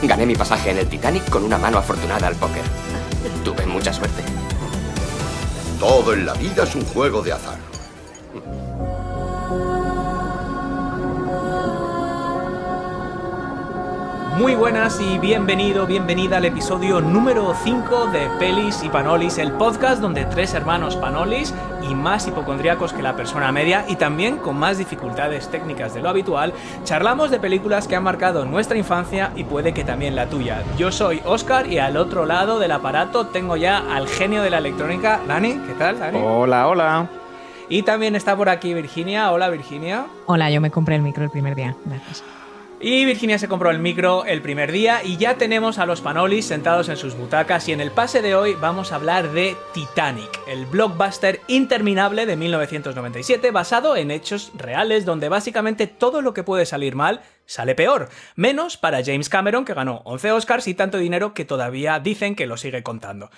Gané mi pasaje en el Titanic con una mano afortunada al póker. Tuve mucha suerte. Todo en la vida es un juego de azar. Muy buenas y bienvenido, bienvenida al episodio número 5 de Pelis y Panolis, el podcast donde tres hermanos Panolis y más hipocondríacos que la persona media y también con más dificultades técnicas de lo habitual, charlamos de películas que han marcado nuestra infancia y puede que también la tuya. Yo soy Oscar y al otro lado del aparato tengo ya al genio de la electrónica, Dani, ¿qué tal, Dani? Hola, hola. Y también está por aquí Virginia. Hola, Virginia. Hola, yo me compré el micro el primer día. Gracias. Y Virginia se compró el micro el primer día y ya tenemos a los Panolis sentados en sus butacas y en el pase de hoy vamos a hablar de Titanic, el blockbuster interminable de 1997 basado en hechos reales donde básicamente todo lo que puede salir mal sale peor, menos para James Cameron que ganó 11 Oscars y tanto dinero que todavía dicen que lo sigue contando.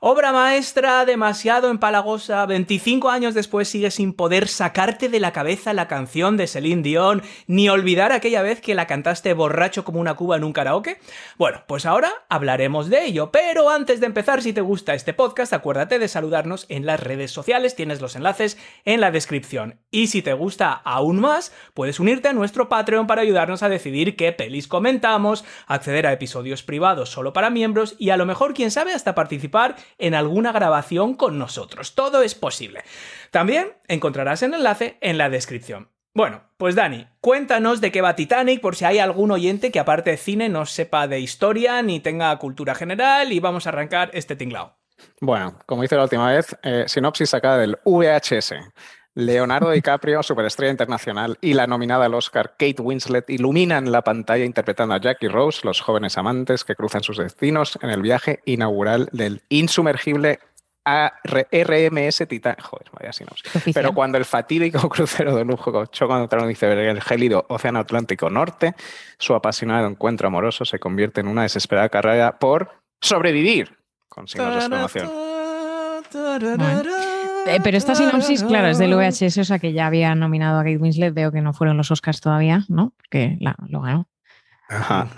Obra maestra, demasiado empalagosa, 25 años después sigue sin poder sacarte de la cabeza la canción de Celine Dion, ni olvidar aquella vez que la cantaste borracho como una cuba en un karaoke. Bueno, pues ahora hablaremos de ello, pero antes de empezar, si te gusta este podcast, acuérdate de saludarnos en las redes sociales, tienes los enlaces en la descripción. Y si te gusta aún más, puedes unirte a nuestro Patreon para ayudarnos a decidir qué pelis comentamos, acceder a episodios privados solo para miembros y a lo mejor, quién sabe, hasta participar en alguna grabación con nosotros. Todo es posible. También encontrarás el enlace en la descripción. Bueno, pues Dani, cuéntanos de qué va Titanic por si hay algún oyente que aparte de cine no sepa de historia ni tenga cultura general y vamos a arrancar este tinglao. Bueno, como hice la última vez, eh, sinopsis sacada del VHS. Leonardo DiCaprio, superestrella internacional, y la nominada al Oscar Kate Winslet iluminan la pantalla interpretando a Jack y Rose, los jóvenes amantes que cruzan sus destinos en el viaje inaugural del insumergible RMS Titan. Joder, vaya si no. Pero cuando el fatídico crucero de lujo choca contra un iceberg en el gélido Océano Atlántico Norte, su apasionado encuentro amoroso se convierte en una desesperada carrera por sobrevivir. Con signos de exclamación. Eh, pero esta sinopsis, claro, es del VHS, o sea que ya había nominado a Kate Winslet, veo que no fueron los Oscars todavía, ¿no? Porque lo ganó. Ajá.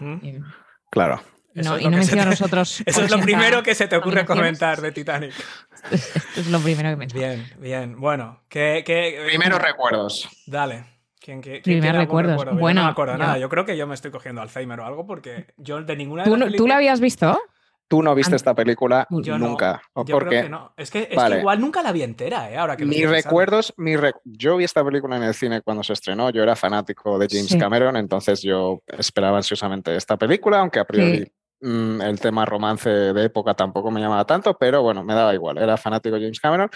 Claro. No, y no menciona a nosotros. Eso es lo primero que se te ocurre comentar de Titanic. es lo primero que me Bien, bien. Bueno, que. que Primeros recuerdos. Dale. ¿Quién, quién, Primeros recuerdos. Recuerdo? Bueno, yo no me acuerdo nada. Yo creo que yo me estoy cogiendo Alzheimer o algo porque yo de ninguna de ¿Tú, las ¿Tú la habías visto? Tú no viste esta película Yo nunca. No. ¿O yo por creo que no. Es, que, es Vale. que igual nunca la vi entera, ¿eh? Ahora que Mis recuerdos, mi re- yo vi esta película en el cine cuando se estrenó, yo era fanático de James Sí. Cameron, entonces yo esperaba ansiosamente esta película, aunque a priori Sí. mm, el tema romance de época tampoco me llamaba tanto, pero bueno, me daba igual, era fanático de James Cameron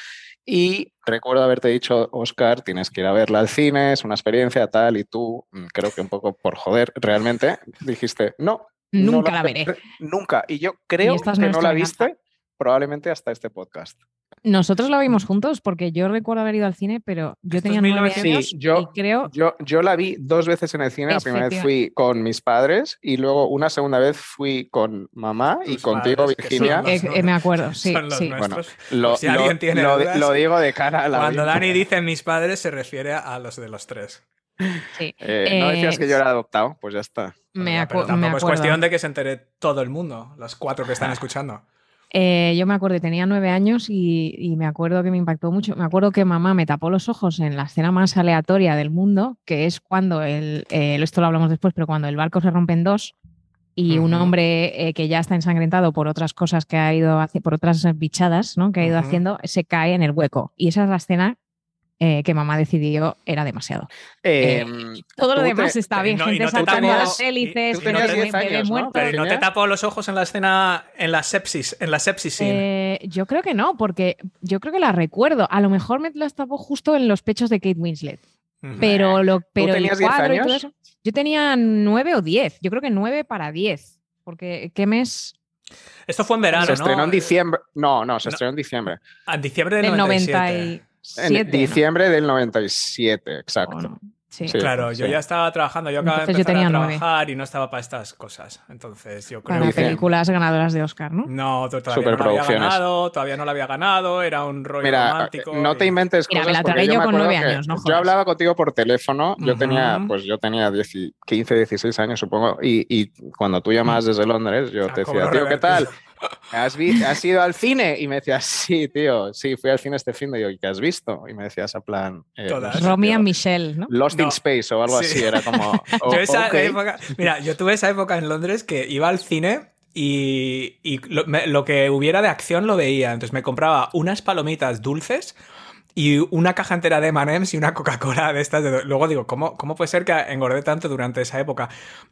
y recuerdo haberte dicho, Oscar, tienes que ir a verla al cine, es una experiencia tal, y tú, mm, creo que un poco por joder, realmente dijiste, no. No Nunca la veré. Nunca. Y yo creo es que no la venganza. viste probablemente hasta este podcast. Nosotros la vimos juntos porque yo recuerdo haber ido al cine, pero yo tenía nueve 1900. años Sí, yo- y creo... Yo, yo la vi dos veces en el cine. La primera vez fui con mis padres y luego una segunda vez fui con mamá y Tus contigo, padres, Virginia. los- eh, eh, me acuerdo, sí, son los sí. nuestros. Lo, si lo- alguien tiene lo- dudas. lo digo de cara a la Cuando. Dani dice mis padres se refiere a los de los tres. Sí. Eh, ¿No decías Eh, que yo era adoptado? Pues ya está. Me, acu- pero me tampoco es acuerdo. cuestión de que se entere todo el mundo, los cuatro que están escuchando. Eh, yo me acuerdo, tenía nueve años y, y me acuerdo que me impactó mucho. Me acuerdo que mamá me tapó los ojos en la escena más aleatoria del mundo, que es cuando el, eh, esto lo hablamos después, pero cuando el barco se rompe en dos y un hombre eh, que ya está ensangrentado por otras cosas que ha ido por otras bichadas, ¿no? Que ha ido haciendo, se cae en el hueco. Y esa es la escena eh, que mamá decidió era demasiado. Eh, Todo lo demás te- está bien, no- gente no saltando tapó- las hélices, y- tú tenías bebé- 10 bebé años, ¿no? muerto. Pero no te tapo los ojos en la escena, en la sepsis, en la sepsis. Eh, yo creo que no, porque yo creo que la recuerdo. A lo mejor me las tapó justo en los pechos de Kate Winslet. Pero, lo, pero el tenías 10 cuadro y todo eso. Yo tenía nueve o diez. Yo creo que nueve para diez. Porque ¿qué mes? Esto fue en verano, se ¿no? estrenó en diciembre. No, no, se No. estrenó en diciembre. En diciembre del, Del 97. 97. En ¿no? diciembre del 97, exacto. O no. Sí. Sí. Claro, yo ya estaba trabajando, yo acababa de Entonces yo empezar a tenía trabajar y no estaba para estas cosas. Entonces yo creo Para que... películas ganadoras de Oscar, ¿no? No, to- todavía no la había Superproducciones. ganado, todavía no la había ganado, era un rollo Mira, romántico. no te y- inventes Mira, me cosas la tragué yo me con acuerdo nueve que años, no Yo jodas. hablaba contigo por teléfono, yo Ujú. tenía, pues yo tenía 10 15, 16 años, supongo, y, y cuando tú llamabas desde Londres, yo Ah, te decía, tío, ¿qué tal? ¿Has, vi- ¿Has ido al cine? Y me decías, sí, tío, sí, fui al cine este fin de hoy, ¿qué has visto? Y me decías, a plan, eh, Todas. tío, and Michelle, ¿no? Lost No. in Space o algo Sí. así, era como, oh, Yo esa ok. época- mira, yo tuve esa época en Londres que iba al cine y, y lo, me- lo que hubiera de acción lo veía. Entonces me compraba unas palomitas dulces y una caja entera de M&M's y una Coca-Cola de estas. de- Luego digo, ¿cómo, ¿cómo puede ser que engordé tanto durante esa época?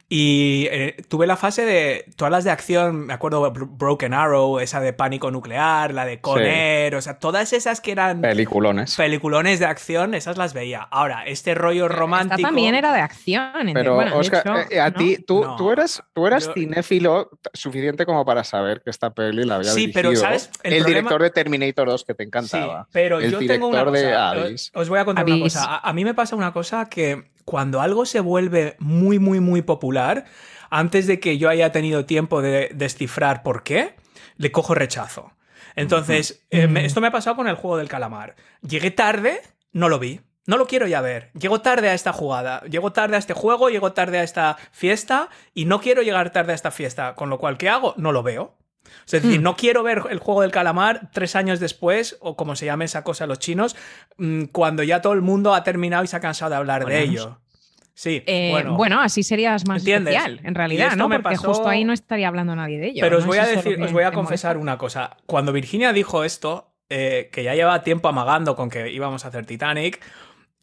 Y eh, tuve la fase de todas las de acción, me acuerdo Bro- Broken Arrow, esa de Pánico Nuclear, la de Conner, o sea, todas esas que eran Peliculones. peliculones de acción, esas las veía. Ahora, este rollo romántico... Esta también era de acción. Pero, bueno, de Oscar, hecho, eh, a ¿no? ti, tú, No. tú eras, tú eras Yo- cinéfilo suficiente como para saber que esta peli la había Sí, pero, dirigido ¿sabes? El el, problema- director de Terminator 2 que te Sí, encantaba. pero el yo tengo una de. Abyss. Os voy a contar una cosa. A, a mí me pasa una cosa que cuando algo se vuelve muy, muy, muy popular, antes de que yo haya tenido tiempo de descifrar por qué, le cojo rechazo. Entonces, eh, me- esto me ha pasado con el juego del calamar. Llegué tarde, no lo vi. No lo quiero ya ver. Llego tarde a esta jugada. Llego tarde a este juego, llego tarde a esta fiesta y no quiero llegar tarde a esta fiesta. Con lo cual, ¿qué hago? No lo veo. O sea, Es decir, Mm. no quiero ver el juego del calamar tres años después, o como se llame esa cosa los chinos, mm, cuando ya todo el mundo ha terminado y se ha cansado de hablar de ello. Sí, Eh, bueno. bueno. así serías más ¿Entiendes? especial, en realidad, ¿no? me Porque pasó- justo ahí no estaría hablando nadie de ello. Pero os voy a ¿Es eso decir, os voy a confesar una cosa. Cuando Virginia dijo esto, eh, que ya lleva tiempo amagando con que íbamos a hacer Titanic,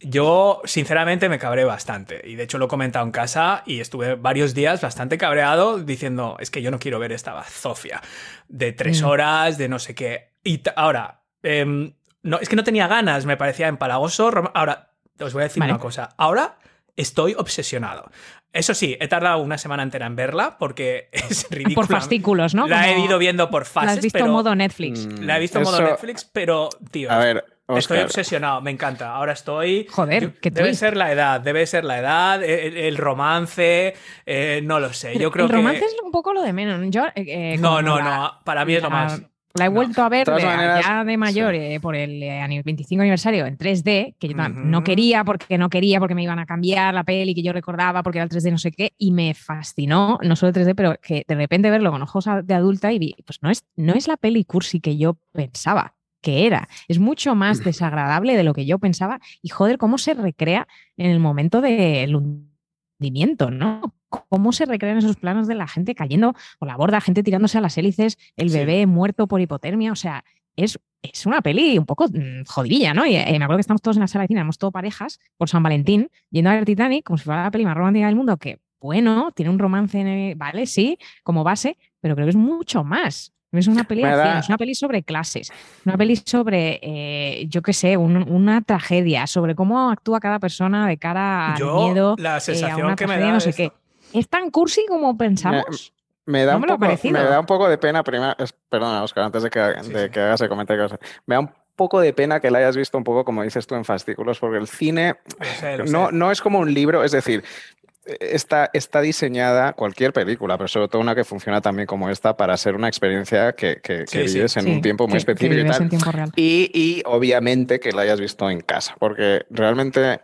yo sinceramente me cabré bastante. Y de hecho lo he comentado en casa y estuve varios días bastante cabreado diciendo, es que yo no quiero ver esta bazofia de tres Mm. horas, de no sé qué. Y ahora, em, no, es que no tenía ganas, me parecía empalagoso. Ahora, os voy a decir Vale. una cosa. Ahora estoy obsesionado. Eso sí, he tardado una semana entera en verla porque es ridícula. Por fascículos, ¿no? La he ido viendo por La fases, has visto pero modo Netflix. Mm, la he visto en modo eso- Netflix, pero tío, A ver, estoy obsesionado, me encanta. Ahora estoy Joder, debe twist. ser la edad, debe ser la edad, el, el romance, eh, no lo sé. Yo creo el que romance es un poco lo de menos. Yo, eh, eh, no, no, la- no, para mí es lo la- más. La he No. vuelto a ver De maneras, ya de mayor sí. eh, por el eh, ani- 25 aniversario en 3D, que yo Ujú. no quería porque no quería porque me iban a cambiar la peli que yo recordaba porque era el 3D no sé qué y me fascinó, no solo el 3D, pero que de repente verlo con ojos de adulta y vi, pues no es, no es la peli cursi que yo pensaba que era, es mucho más desagradable de lo que yo pensaba y joder, cómo se recrea en el momento del hundimiento, ¿no? Cómo se recrean esos planos de la gente cayendo por la borda, gente tirándose a las hélices, el Sí. bebé muerto por hipotermia, o sea, es, es una peli un poco mm, jodidilla, ¿no? Y eh, me acuerdo que estamos todos en la sala de cine, éramos todos parejas por San Valentín, yendo a ver Titanic como si fuera la peli más romántica del mundo, que bueno, tiene un romance, en el- vale, sí, como base, pero creo que es mucho más. No Es una peli de acción, es una peli sobre clases, una peli sobre, eh, yo qué sé, un- una tragedia, sobre cómo actúa cada persona de cara al Yo, miedo, la eh, a sensación una que me da no es sé esto. qué. ¿Es tan cursi como pensamos? me da, no un me poco, me da un poco de pena, primero, perdona, Oscar, antes de que, Sí, de sí. que hagas el comentario, me da un poco de pena que la hayas visto un poco, como dices tú, en fascículos, porque el cine sé, lo no, no es como un libro, es decir, está, está diseñada cualquier película, pero sobre todo una que funciona también como esta para ser una experiencia que, que- que Sí, sí. vives en Sí, un tiempo muy específico y tal. en tiempo real. Y, y obviamente que la hayas visto en casa, porque realmente,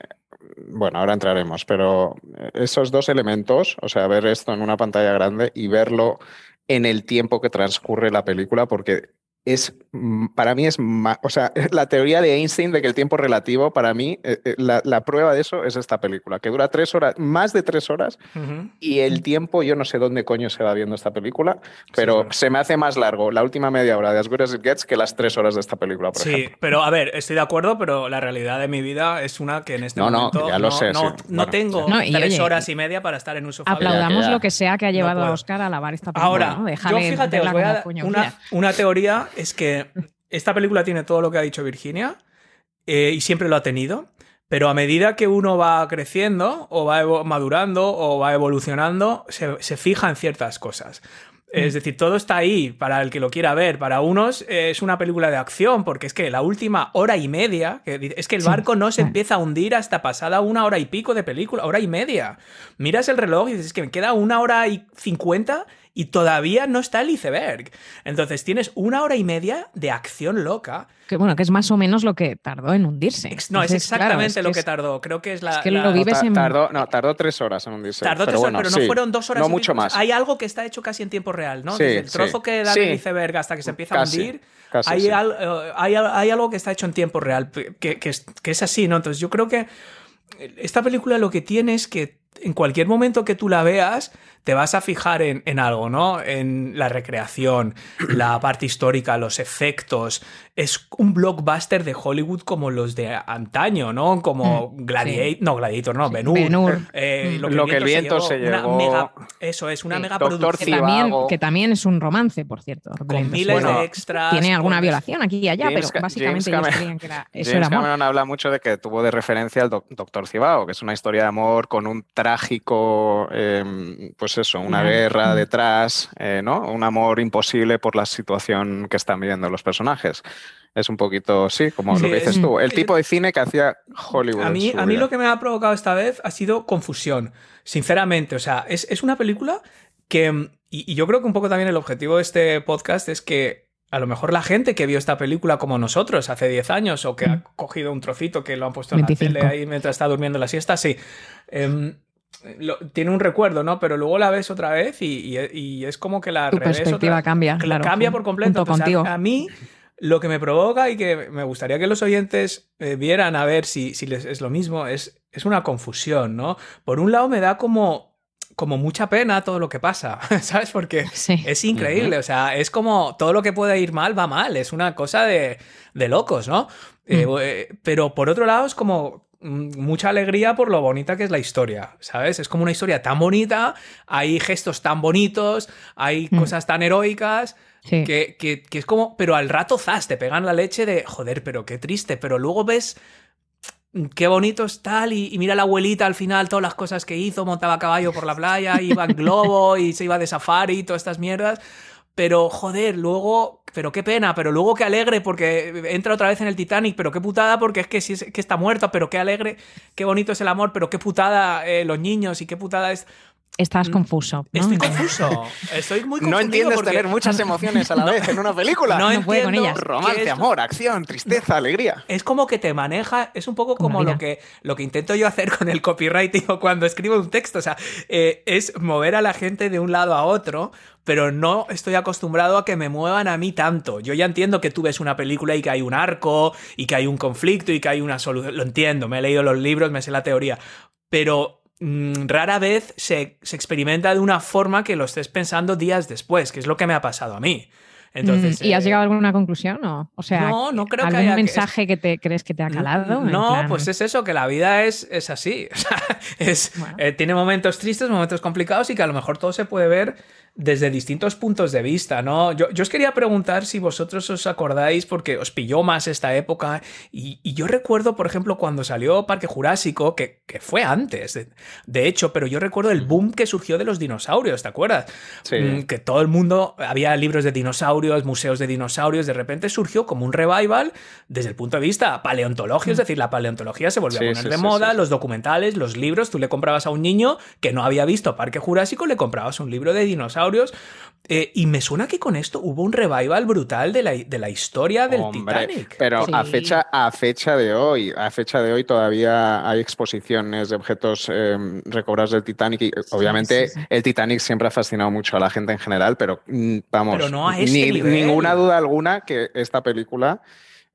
bueno, ahora entraremos, pero esos dos elementos, o sea, ver esto en una pantalla grande y verlo en el tiempo que transcurre la película, porque es, mm, para mí es, ma- o sea, la teoría de Einstein de que el tiempo es relativo, para mí, eh, eh, la, la prueba de eso es esta película, que dura tres horas, más de tres horas, y el tiempo, yo no sé dónde coño se va viendo esta película, pero se me hace más largo la última media hora de As Good As It Gets que las tres horas de esta película, por Sí, ejemplo. pero a ver, estoy de acuerdo, pero la realidad de mi vida es una que en este No, no, momento ya lo no, sé, no- sí. no Bueno, tengo sí. No, y tres oye, horas y media para estar en un sofá. Aplaudamos ya. lo que sea que ha No llevado a. Oscar a lavar esta película. Ahora, ¿no? yo fíjate, os verla voy a como dar coño una, una teoría, es que esta película tiene todo lo que ha dicho Virginia eh, y siempre lo ha tenido, pero a medida que uno va creciendo o va madurando o va evolucionando, se, se fija en ciertas cosas. Es decir, todo está ahí para el que lo quiera ver. Para unos es una película de acción, porque es que la última hora y media, que es que el barco no se sí. empieza a hundir hasta pasada una hora y pico de película, hora y media. Miras el reloj y dices, es que me queda una hora y cincuenta y todavía no está el iceberg. Entonces tienes una hora y media de acción loca. Que, bueno, que es más o menos lo que tardó en hundirse. Ex- No, es claro, exactamente es lo que tardó. Creo que es la. es que la- lo vives en- Tardó, no, tardó tres horas en hundirse. Tardó tres pero horas, bueno, pero no sí. fueron dos horas. No mucho más. Hay algo que está hecho casi en tiempo real, ¿no? Sí, Desde el sí. trozo que da Sí. del iceberg hasta que se empieza Casi, a hundir. casi, hay, sí. al- eh, hay, al- hay algo que está hecho en tiempo real, que, que es, que es así, ¿no? Entonces yo creo que esta película lo que tiene es que en cualquier momento que tú la veas, te vas a fijar en, en algo, ¿no? En la recreación, la parte histórica, los efectos. Es un blockbuster de Hollywood como los de antaño, ¿no? Como Mm, Gladiator, sí. no, Gladiator, no, Sí, Ben Hur. Ben-Hur. Eh, Mm. lo que, Lo el que el viento se una llevó. mega- eso es, una Sí. mega Doctor producción que también, que también es un romance, por cierto. con miles Bueno, de extras. Tiene alguna violación aquí y allá, James pero Ca- básicamente James ellos creían que era, eso James era amor. Cameron habla mucho de que tuvo de referencia al doc- Doctor Cibago, que es una historia de amor con un trágico, eh, pues eso, una guerra Mm. detrás, eh, ¿no? Un amor imposible por la situación que están viviendo los personajes. Es un poquito, sí, como Sí, lo que dices es- tú, el tipo de cine que hacía Hollywood. A mí, a mí lo que me ha provocado esta vez ha sido confusión, sinceramente. O sea, es, es una película que, mm, y, y yo creo que un poco también el objetivo de este podcast es que a lo mejor la gente que vio esta película como nosotros hace 10 años o que ha cogido un trocito que lo han puesto en la 25. tele ahí mientras está durmiendo la siesta, sí. em, lo- tiene un recuerdo, ¿no? Pero luego la ves otra vez y, y- y es como que la Tu perspectiva otra- cambia, claro. cambia por completo. Junto Entonces, a- contigo. a, mí lo que me provoca y que me gustaría que los oyentes eh, vieran a ver si, si les es lo mismo es, es una confusión, ¿no? Por un lado me da como, como mucha pena todo lo que pasa, ¿sabes? Porque Sí. es increíble, o sea, es como todo lo que puede ir mal va mal, es una cosa de, de locos, ¿no? Eh, Mm. eh, pero por otro lado es como mucha alegría por lo bonita que es la historia, ¿sabes? Es como una historia tan bonita, hay gestos tan bonitos, hay Mm. cosas tan heroicas. Sí. Que, que- que es como, pero al rato zas, te pegan la leche de, joder, pero qué triste, pero luego ves qué bonito es tal y, y mira la abuelita al final, todas las cosas que hizo, montaba a caballo por la playa, iba en globo y se iba de safari y todas estas mierdas, pero joder, luego, pero qué pena, pero luego qué alegre porque entra otra vez en el Titanic, pero qué putada porque es que, sí es, que está muerto, pero qué alegre, qué bonito es el amor, pero qué putada eh, los niños y qué putada es... Estás Mm. confuso. ¿no? Estoy confuso, estoy muy confundido No entiendes porque- tener muchas emociones a la vez en una película. No No puede con ellas. Romance, es- amor, acción, tristeza, alegría. Es como que te maneja, es un poco Como lo que, lo que intento yo hacer con el copywriting o cuando escribo un texto. O sea, eh, es mover a la gente de un lado a otro, pero no estoy acostumbrado a que me muevan a mí tanto. Yo ya entiendo que tú ves una película y que hay un arco y que hay un conflicto y que hay una solución. Lo entiendo, me he leído los libros, me sé la teoría. Pero rara vez se, se experimenta de una forma que lo estés pensando días después, que es lo que me ha pasado a mí. Entonces, Mm, ¿Y has eh, llegado a alguna conclusión? O, o sea, No, no creo que ¿algún haya que- mensaje que te crees que te ha calado? No, plan, pues es eso, que la vida es, es así. Es, Bueno. eh, tiene momentos tristes, momentos complicados y que a lo mejor todo se puede ver desde distintos puntos de vista, ¿no? Yo, yo os quería preguntar si vosotros os acordáis, porque os pilló más esta época, y, y yo recuerdo, por ejemplo, cuando salió Parque Jurásico, que, que fue antes, de, de hecho, pero yo recuerdo el boom que surgió de los dinosaurios, ¿te acuerdas? Sí. Mm, que todo el mundo, había libros de dinosaurios, museos de dinosaurios, de repente surgió como un revival desde el punto de vista paleontológico, es decir, la paleontología se volvió Sí, a poner sí, de moda, los documentales, los libros, tú le comprabas a un niño que no había visto Parque Jurásico, le comprabas un libro de dinosaurios, eh, y me suena que con esto hubo un revival brutal de la, de la historia del Hombre, Titanic. Pero a fecha, a fecha de hoy, a fecha de hoy todavía hay exposiciones de objetos eh, recobrados del Titanic y obviamente sí, sí. el Titanic siempre ha fascinado mucho a la gente en general, pero mm, vamos, Pero no a este ni- nivel. ninguna duda alguna que esta película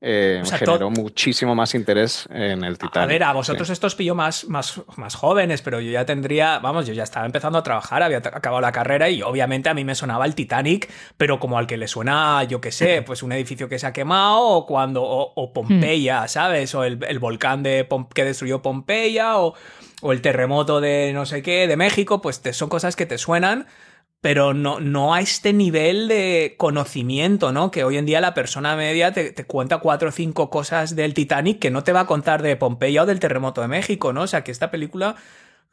eh, O sea, generó muchísimo más interés en el Titanic. A ver, a sí. vosotros esto os pilló más, más, más jóvenes, pero yo ya tendría, vamos, yo ya estaba empezando a trabajar, había acabado la carrera y obviamente a mí me sonaba el Titanic, pero como al que le suena, yo qué sé, pues un edificio que se ha quemado o cuando, o, o Pompeya, ¿sabes? O el, el volcán de Pom- que destruyó Pompeya o, o el terremoto de no sé qué, de México, pues te- son cosas que te suenan. Pero no, no a este nivel de conocimiento, ¿no? Que hoy en día la persona media te, te cuenta cuatro o cinco cosas del Titanic que no te va a contar de Pompeya o del terremoto de México, ¿no? O sea, que esta película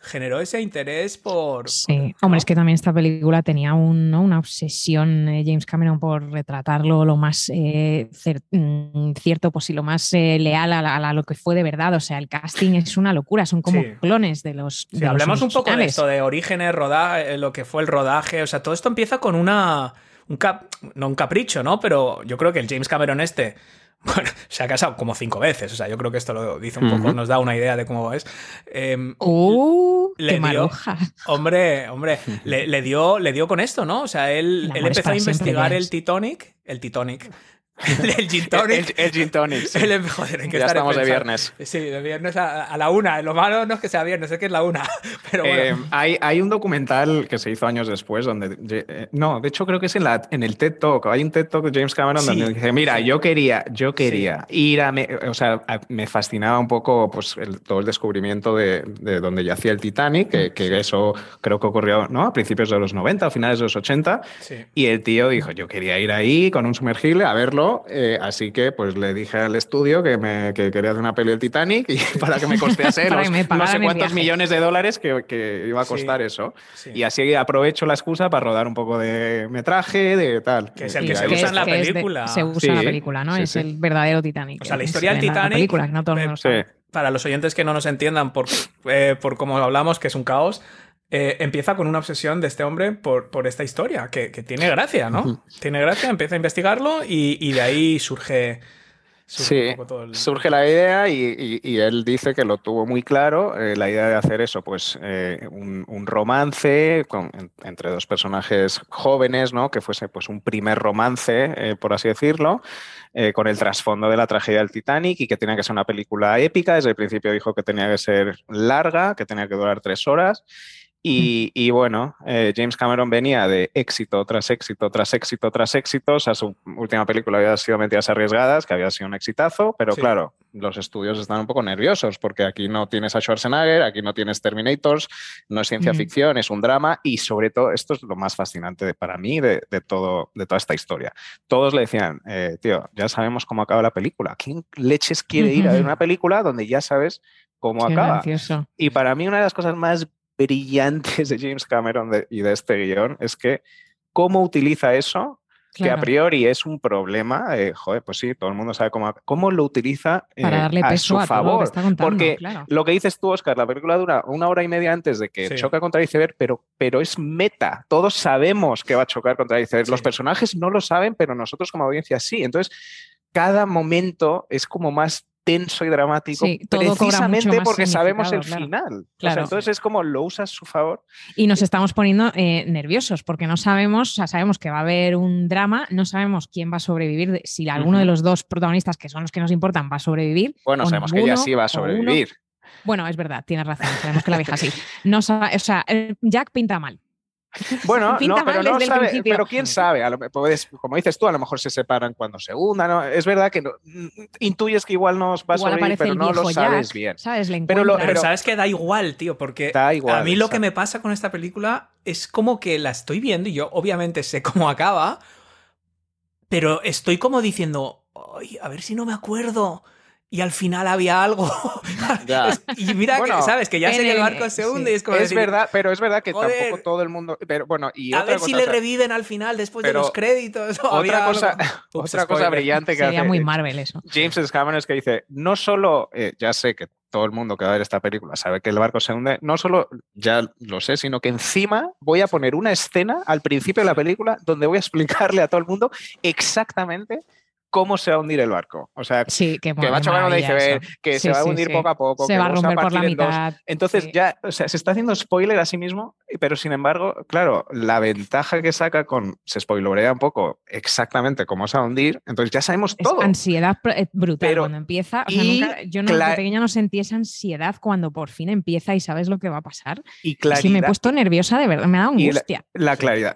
generó ese interés por... Sí, hombre, es que también esta película tenía un, ¿no? una obsesión eh, James Cameron por retratarlo lo más eh, mm, cierto posible, lo más eh, leal a, lo que fue de verdad. O sea, el casting es una locura, son como clones de los... Sí, hablemos un poco de esto, de orígenes, rodaje, lo que fue el rodaje. O sea, todo esto empieza con una... Un cap, no un capricho, ¿no? Pero yo creo que el James Cameron este bueno, se ha casado como cinco veces. O sea, yo creo que esto lo dice un poco, nos da una idea de cómo es. Eh, ¡Uh! Le dio, hombre, hombre, le, dio, le dio con esto, ¿no? O sea, él, él empezó a investigar el Titanic, el Titanic, el gin tonic. El, gin tonic. joder, ya estamos de viernes. Sí, de viernes a, la una. Lo malo no es que sea viernes, es que es la una. Pero eh, hay, hay, un documental que se hizo años después donde... Eh, no, de hecho creo que es en, la, en el TED Talk. Hay un TED Talk de James Cameron donde dice, mira, yo quería, yo quería ir a... o sea, me fascinaba un poco pues, todo el descubrimiento de, de donde yacía el Titanic, que, que, eso creo que ocurrió ¿no? a principios de los 90, a finales de los 80. Y el tío dijo, yo quería ir ahí con un sumergible a verlo eh, así que pues le dije al estudio que, me, quería hacer una peli del Titanic y para que me costease los, no sé cuántos millones de dólares que, iba a costar eso. Y así aprovecho la excusa para rodar un poco de metraje, de tal. Que es el que se usa en la película. se usa en la película, ¿no? es el verdadero Titanic. O sea, la historia del Titanic. para los oyentes que no nos entiendan por, eh, por cómo hablamos, que es un caos, eh, empieza con una obsesión de este hombre por, por esta historia, que, tiene gracia, ¿no? Tiene gracia, empieza a investigarlo y, de ahí surge... surge sí, surge la idea y, él dice que lo tuvo muy claro, eh, la idea de hacer eso, pues eh, un, romance entre dos personajes jóvenes, ¿no? Que fuese pues un primer romance, por así decirlo, con el trasfondo de la tragedia del Titanic y que tenía que ser una película épica. Desde el principio dijo que tenía que ser larga, que tenía que durar tres horas y, bueno, eh, James Cameron venía de éxito tras éxito, tras éxito, tras éxito. O sea, su última película había sido Mentiras Arriesgadas, que había sido un exitazo, pero claro, los estudios están un poco nerviosos porque aquí no tienes a Schwarzenegger, aquí no tienes Terminators, no es ciencia ficción, es un drama y sobre todo, esto es lo más fascinante para mí de, todo, de toda esta historia. Todos le decían, eh, tío, ya sabemos cómo acaba la película. ¿Quién leches quiere ir a ver una película donde ya sabes cómo acaba? Y para mí una de las cosas más brillantes de James Cameron y de este guion es que cómo utiliza eso, que a priori es un problema, eh, joder, pues sí, todo el mundo sabe cómo, cómo lo utiliza eh, Para darle a su favor. porque lo que dices tú, Oscar, la película dura una hora y media antes de que choca contra el iceberg, pero, pero es meta. Todos sabemos que va a chocar contra el iceberg. Los personajes no lo saben, pero nosotros como audiencia sí. Entonces, cada momento es como más tenso y dramático precisamente porque sabemos el final. entonces es como lo usas a su favor. Y nos estamos poniendo eh, nerviosos porque no sabemos, o sea, sabemos que va a haber un drama, no sabemos quién va a sobrevivir, si alguno de los dos protagonistas, que son los que nos importan, va a sobrevivir. Bueno, sabemos que ella sí va a sobrevivir. Bueno, es verdad, tienes razón, sabemos que la vieja sí. No, o sea, Jack pinta mal. Bueno, no, pero no sabe, pero quién sabe, como dices tú, a lo mejor se separan cuando se hundan, es verdad que mm, intuyes que igual nos va a sobrevivir, pero no lo sabes bien. pero, sabes que da igual, tío, porque a mí lo que me pasa con esta película es como que la estoy viendo y yo obviamente sé cómo acaba, pero estoy como diciendo, a ver si no me acuerdo y al final había algo. y mira que, ¿sabes? Que ya sería el barco se hunde. Es, como es verdad, pero es verdad que tampoco todo el mundo. Pero bueno, y a ver si le reviven al final después de los créditos. Otra cosa, otra cosa brillante que Sería muy Marvel eso. James Cameron es que dice: no solo, eh, ya sé que todo el mundo que va a ver esta película sabe que el barco se hunde, no solo ya lo sé, sino que encima voy a poner una escena al principio de la película donde voy a explicarle a todo el mundo exactamente cómo se va a hundir el barco. O sea, que, va a chocar donde dice que se va a hundir poco a poco, se que va a romper por la mitad. Entonces ya, o sea, se está haciendo spoiler a sí mismo, pero sin embargo, claro, la ventaja que saca con, se spoilerea un poco exactamente cómo se va a hundir, entonces ya sabemos todo. ansiedad eh, brutal cuando empieza. O sea, nunca, yo no, de pequeña no sentí esa ansiedad cuando por fin empieza y sabes lo que va a pasar. Y claridad. Sí, me he puesto nerviosa de verdad, me da angustia. La, claridad.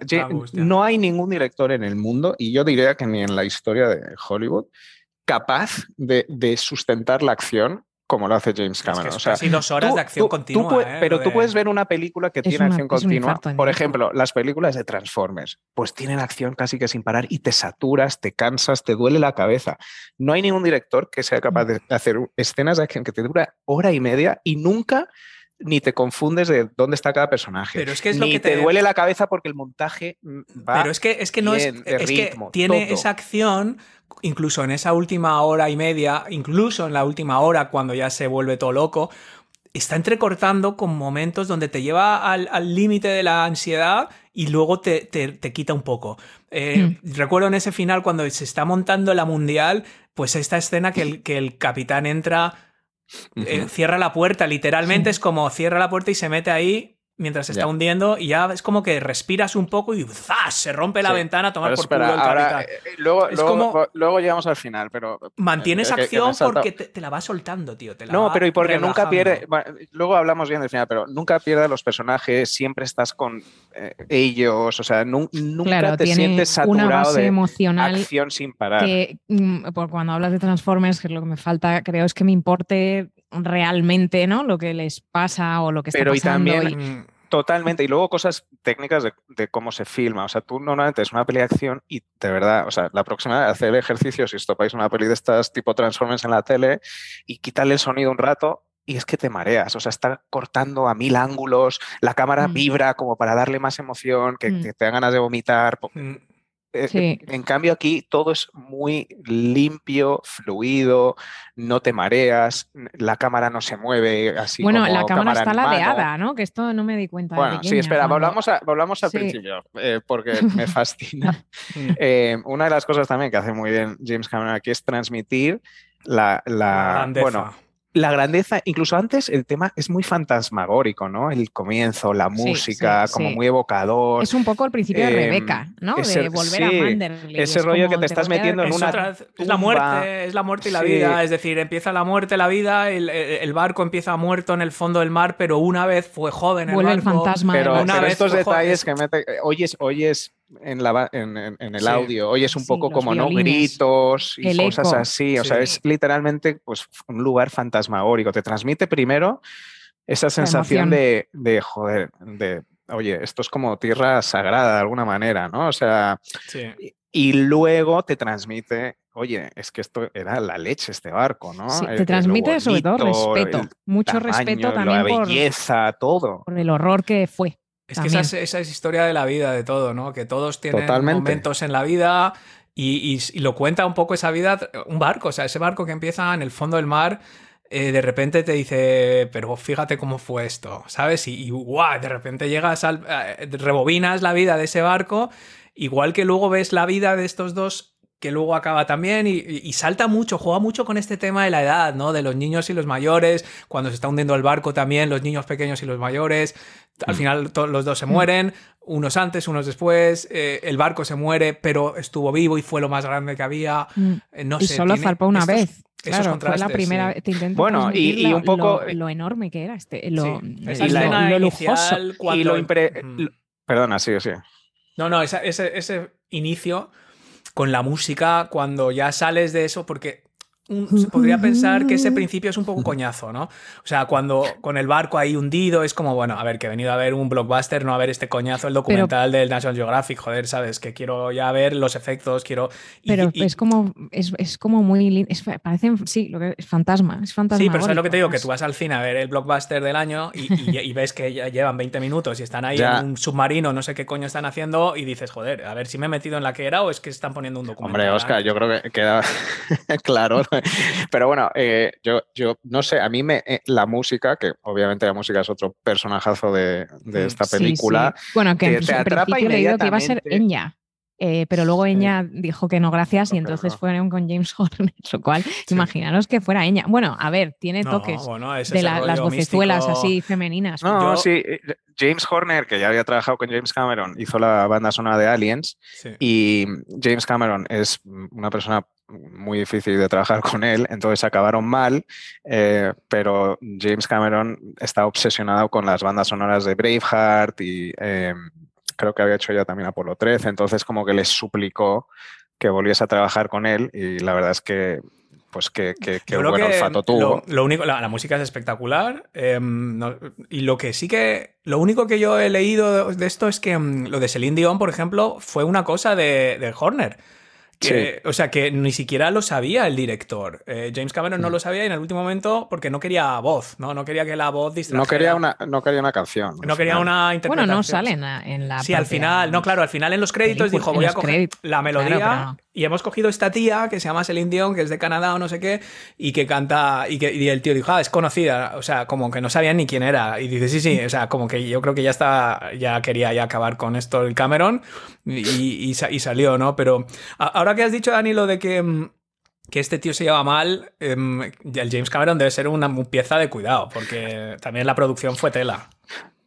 No hay ningún director en el mundo, y yo diría que ni en la historia de Hollywood, capaz de, sustentar la acción como lo hace James Cameron. o sea, casi dos horas de acción continua. ¿eh? Pero tú puedes ver una película que tiene acción continua. Por ejemplo, las películas de Transformers, pues tienen acción casi que sin parar y te saturas, te cansas, te duele la cabeza. No hay ningún director que sea capaz de hacer escenas de acción que te dura hora y media y nunca ni te confundes de dónde está cada personaje. Pero es que es ni lo que te... te... duele la cabeza porque el montaje mm, va. Pero es que, es que no bien, es. Es que tiene todo. esa acción, incluso en esa última hora y media, incluso en la última hora, cuando ya se vuelve todo loco, está entrecortando con momentos donde te lleva al al límite de la ansiedad y luego te, te- te quita un poco. Eh, Recuerdo en ese final, cuando se está montando la mundial, pues esta escena que el, que el capitán entra eh, cierra la puerta, literalmente es como cierra la puerta y se mete ahí mientras se está Ya. hundiendo y ya es como que respiras un poco y ¡zas! se rompe la Sí. ventana a tomar Pero por espera, culo el ahora, capitán. eh, eh, luego, Es luego, como- luego llegamos al final, pero. Mantienes eh, que- que me he acción porque te, te la va soltando, tío. te la No, va pero y porque nunca pierde. bueno, luego hablamos bien del final, pero nunca pierde a los personajes, siempre estás con eh, ellos, o sea, nu- nunca Claro, te sientes una saturado base de emocional acción sin parar. que mm, por cuando hablas de Transformers, que es lo que me falta, creo es que me importe realmente, ¿no? Lo que les pasa o lo que está Pero y pasando. también- y- Mm, Totalmente. Y luego cosas técnicas de, de cómo se filma. O sea, tú normalmente es una peli de acción y de verdad, o sea, la próxima vez hacer el ejercicio, si estopáis una peli de estas tipo Transformers en la tele y quitarle el sonido un rato. Y es que te mareas, o sea, está cortando a mil ángulos, la cámara Mm. vibra como para darle más emoción, que, Mm. que te dan ganas de vomitar. mm. Eh, Sí. En cambio aquí todo es muy limpio, fluido, no te mareas, la cámara no se mueve así bueno, como la cámara está ladeada, ¿no? Que esto no me di cuenta. de Bueno, sí, pequeña, espera, cuando- volvamos, a- volvamos al Sí. principio, eh, porque me fascina. Mm. Eh, una de las cosas también que hace muy bien James Cameron aquí es transmitir la, la- La grandeza. bueno, la grandeza, incluso antes el tema es muy fantasmagórico, ¿no? El comienzo, la música, sí, como sí. muy evocador. Es un poco el principio de Em, Rebeca, ¿no? ese- de volver sí, a Manderley. ese Es rollo como que te estás a- metiendo en Es, una otra- es la muerte, es la muerte y la Sí. vida. Es decir, empieza la muerte, la vida, el, el barco empieza muerto en el fondo del mar, pero una vez fue joven el Vuelve el barco. fantasma. Pero, barco. una pero vez estos detalles joven. que mete, oyes, oyes en, la, el Sí. audio, oyes un Sí, poco como no gritos y cosas eco. así. O sea, es literalmente pues, un lugar fantasmagórico. Te transmite primero esa sensación de, de, joder, de, oye, esto es como tierra sagrada de alguna manera, ¿no? O sea, y luego te transmite, oye, es que esto era la leche, este barco, ¿no? Sí, te transmite sobre todo bonito, respeto. Mucho tamaño, respeto la también por, belleza, todo. por el horror que fue. Es que esa es, esa es historia de la vida, de todo, ¿no? Que todos tienen Totalmente. momentos en la vida y, y- y lo cuenta un poco esa vida, un barco, o sea, ese barco que empieza en el fondo del mar, eh, de repente te dice, pero fíjate cómo fue esto, ¿sabes? Y, y ¡guau! de repente llegas al... eh, rebobinas la vida de ese barco, igual que luego ves la vida de estos dos que luego acaba también y, salta mucho, juega mucho con este tema de la edad, ¿no? De los niños y los mayores, cuando se está hundiendo el barco también, los niños pequeños y los mayores, al Mm. final los dos se mueren, unos antes, unos después, eh, el barco se muere, pero estuvo vivo y fue lo más grande que había, Mm. Eh, no y sé. solo zarpó una estos- vez. esos Claro, fue la primera sí. vez. Te Bueno, y- un poco- Lo, lo enorme que era este. Lo, Sí, lo lujoso. cuando... Y lo impre- Mm. Perdona, sí, sí. No, no, ese, ese inicio con la música, cuando ya sales de eso, porque un- se podría pensar que ese principio es un poco coñazo, ¿no? O sea, cuando con el barco ahí hundido, es como, bueno, a ver, que he venido a ver un blockbuster, no a ver este coñazo, el documental del National Geographic, joder, ¿sabes? Que quiero ya ver los efectos, quiero... y- Pero y- es como es, es como muy es, parecen sí lo que es fantasma es fantasma Sí, pero ¿sabes lo que te digo? Que tú vas al cine a ver el blockbuster del año y, y- y ves que ya llevan 20 minutos y están ahí Ya. en un submarino, no sé qué coño están haciendo, y dices, joder, a ver si me he metido en la que era o es que están poniendo un documental. Hombre, Oscar, yo creo que queda claro. Pero bueno, eh, yo, yo no sé, a mí me eh, la música, que obviamente la música es otro personajazo de, de Mm, esta Sí, película. sí. bueno que en te atrapa principio he leído que iba a ser. Enya eh, pero luego Enya dijo que no gracias y entonces no. fueron con James Horner lo cual imaginaros que fuera Enya bueno a ver tiene No, toques bueno, de la- las vocezuelas místico. así femeninas No, Yo- sí, James Horner, que ya había trabajado con James Cameron, hizo la banda sonora de Aliens Sí. y James Cameron es una persona muy difícil de trabajar con él, entonces acabaron mal, eh, pero James Cameron está obsesionado con las bandas sonoras de Braveheart y eh, creo que había hecho ya también Apolo 13, entonces como que les suplicó que volviese a trabajar con él y la verdad es que pues que, que, buen que olfato tuvo. Lo, lo único, la, la música es espectacular. eh, no- y lo que sí que. Lo único que yo he leído de esto es que mm, lo de Celine Dion, por ejemplo, fue una cosa de, de Horner. Que, O sea, que ni siquiera lo sabía el director. Eh, James Cameron no Mm. lo sabía y en el último momento porque no quería voz, ¿no? No quería que la voz distrajera. No quería una, no quería una canción. No quería una Bueno, interpretación. no sale en la, en la Sí, al final, no, claro, al final en los créditos película, dijo, voy a coger créditos. la melodía Claro. Y hemos cogido esta tía que se llama Celine Dion, que es de Canadá o no sé qué, y que canta, y, que, el tío dijo, ah, es conocida, o sea, como que no sabían ni quién era. Y dice, sí, sí, o sea, como que yo creo que ya está, ya quería ya acabar con esto el Cameron y, y y salió, ¿no? Pero ahora que has dicho, Dani, lo de que... mm, que este tío se lleva mal, em, el James Cameron debe ser una pieza de cuidado, porque también la producción fue tela.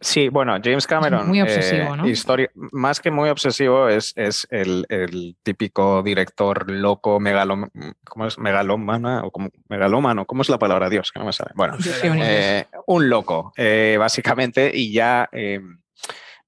Sí, bueno, James Cameron. Muy obsesivo, eh, ¿no? historia- más que muy obsesivo, es, es el, el típico director loco, megalom, ¿cómo es? Megalómana o como, megalómano, ¿cómo es la palabra? Dios, que no me sale. Bueno, eh, un loco, eh, básicamente, y ya eh,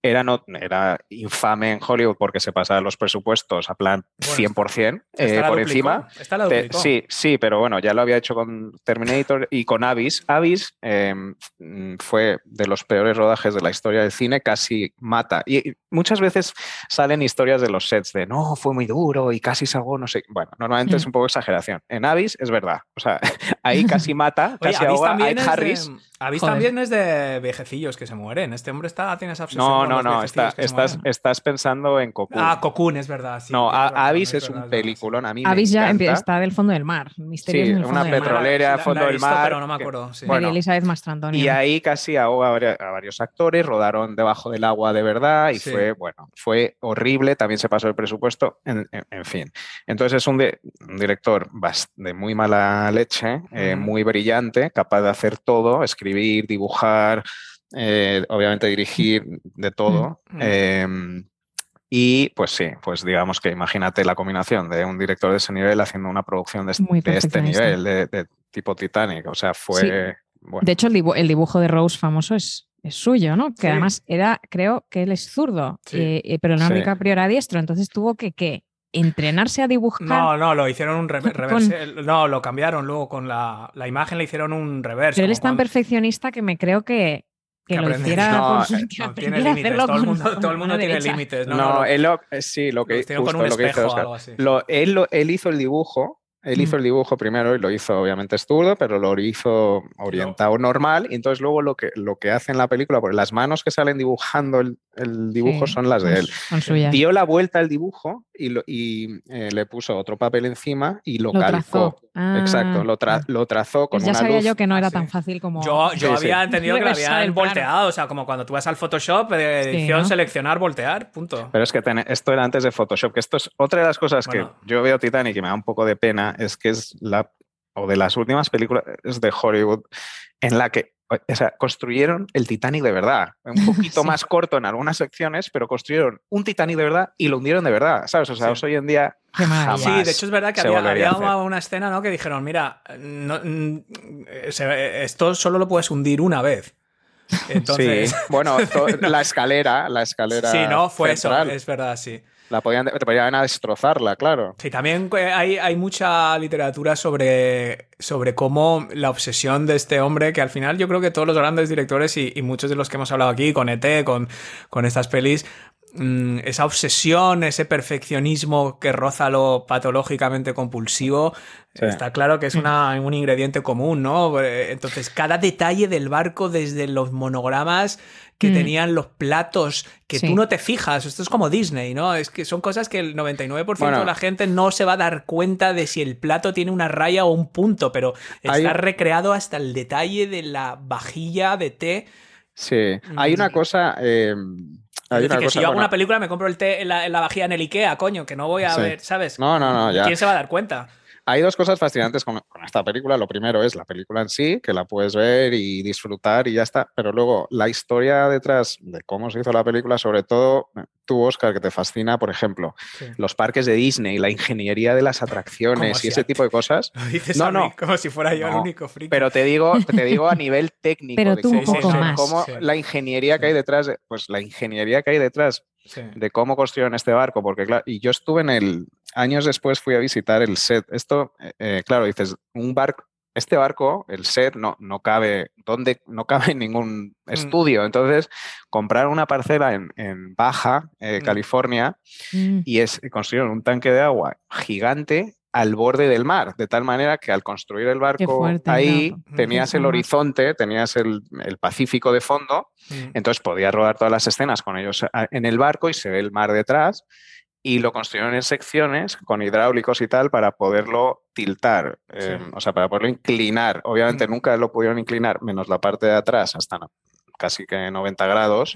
era, no, era infame en Hollywood porque se pasaba los presupuestos a plan Bueno, 100% Esta eh, la por duplicó, encima. Te- sí, sí, pero bueno, ya lo había hecho con Terminator y con Avis. Avis eh, mm, fue de los peores rodajes de la historia del cine, casi mata. Y muchas veces salen historias de los sets de no, fue muy duro y casi salgo, no sé. Bueno, normalmente es Mm. un poco exageración. En Avis es verdad. O sea, ahí casi mata, Oye, casi ahoga a Harris. de, Avis Joder. también es de viejecillos que se mueren. Este hombre está, tiene esa obsesión. No, no, no, está- estás, pensando en Cocoon. Ah, Cocoon, es verdad. sí, no, A- Avis es verdad, un peliculón. A mí me Avis ya encanta. está del fondo del mar. Misterios Sí, en el fondo una del mar. petrolera, La- la fondo del visto, mar. pero no me que- acuerdo. sí. Bueno, Elizabeth Mastrantonio. Y ahí casi ahoga a vari- a varios actores, rodaron debajo del agua de verdad y Sí. fue, bueno, fue horrible, también se pasó el presupuesto, en, en- en fin. Entonces es un, de- un director bas- de muy mala leche, eh, muy brillante, capaz de hacer todo, escribir, dibujar, eh, obviamente dirigir, de todo. Ujú. Em, y pues sí, pues digamos que imagínate la combinación de un director de ese nivel haciendo una producción de, este nivel, de, de tipo Titanic, o sea, fue... Sí. bueno. De hecho, el, dibu- el dibujo de Rose famoso es, es suyo, ¿no? Que Sí. además era, creo que él es zurdo, Sí. eh, eh, pero Leonardo Sí. DiCaprio era diestro, entonces tuvo que, ¿qué? entrenarse a dibujar. No, no, lo hicieron un rever- Con- reverse. No, lo cambiaron luego con la, la imagen, le hicieron un reverse. pero él es tan cuando- perfeccionista que me creo que, que Que lo aprende- hiciera No, por su- eh, que No, tiene aprendiera a límites. hacerlo Todo el mundo, con todo el la mundo tiene derecha. límites. No, No, él, lo- sí, lo lo que, hicieron con justo un lo que dice espejo o Óscar. algo así. Lo- él, lo- él hizo el dibujo, él hizo Mm. el dibujo primero y lo hizo obviamente estudo, pero lo hizo orientado normal. Y entonces luego lo que, lo que hace en la película, porque las manos que salen dibujando el, el dibujo Sí, son las de él. suyas. Dio la vuelta al dibujo y, lo- y eh, le puso otro papel encima y lo, Lo calcó. trazó. Ah, Exacto, lo, tra- lo trazó con pues ya una sabía luz. yo que no era sí. tan fácil como. Yo, yo Sí, sí. había entendido que lo habían volteado, o sea, como cuando tú vas al Photoshop, de Sí, edición, ¿no? seleccionar, voltear, punto. Pero es que ten- esto era antes de Photoshop, que esto es otra de las cosas Bueno. que yo veo Titanic y me da un poco de pena, es que es la, o de las últimas películas de Hollywood en la que, o sea, construyeron el Titanic de verdad, un poquito Sí. más corto en algunas secciones, pero construyeron un Titanic de verdad y lo hundieron de verdad, ¿sabes? O sea, Sí. hoy en día maravilla. Sí, jamás de hecho es verdad que había, había una escena ¿no? que dijeron, mira, no- mm, esto solo lo puedes hundir una vez. Entonces, Sí, bueno, la escalera, la escalera sí, no, fue central, eso, es verdad, sí. La podían, te podían a destrozarla, claro. Sí, también eh, hay, hay mucha literatura sobre, sobre cómo la obsesión de este hombre, que al final yo creo que todos los grandes directores y, y muchos de los que hemos hablado aquí, con ET, con, con estas pelis, mm, esa obsesión, ese perfeccionismo que roza lo patológicamente compulsivo, Sí. está claro que es una- un ingrediente común, ¿no? Entonces, cada detalle del barco, desde los monogramas que Mm. tenían los platos, que Sí. tú no te fijas, esto es como Disney, ¿no? Es que son cosas que el 99% Bueno. de la gente no se va a dar cuenta de si el plato tiene una raya o un punto, pero está Hay- recreado hasta el detalle de la vajilla de té. Sí, hay una Mm. cosa... eh, hay decir, una que cosa, si yo hago bueno, una película me compro el té en la, en la vajilla en el Ikea, coño, que no voy a Sí. ver, ¿sabes? No, no, no, ya. ¿Quién se va a dar cuenta? Hay dos cosas fascinantes con, con esta película. Lo primero es la película en sí, que la puedes ver y disfrutar y ya está. Pero luego la historia detrás de cómo se hizo la película, sobre todo tú, Oscar, que te fascina, por ejemplo, los parques de Disney, la ingeniería de las atracciones si y ese a- tipo de cosas. Lo dices No, a mí no. como si fuera yo el No, único friki. Pero te digo, te digo a nivel técnico Pero de tú un cómo, poco de más. cómo Sí. la ingeniería que hay detrás, de- pues la ingeniería que hay detrás Sí. de cómo construyeron este barco, porque claro, y yo estuve en el, años después fui a visitar el set. Esto, eh, eh, claro, dices, un barco, este barco, el set, no, no cabe, donde no cabe en ningún Mm. estudio. Entonces, compraron una parcela en, en Baja, eh, Mm. California, Mm. y es, construyeron un tanque de agua gigante al borde del mar, de tal manera que al construir el barco fuerte, ahí no, tenías el horizonte, tenías el, el Pacífico de fondo, Mm. entonces podías rodar todas las escenas con ellos a- en el barco y se ve el mar detrás y lo construyeron en secciones con hidráulicos y tal para poderlo tiltar, eh, Sí. o sea, para poderlo inclinar. Obviamente Mm. nunca lo pudieron inclinar, menos la parte de atrás, hasta casi que 90 grados,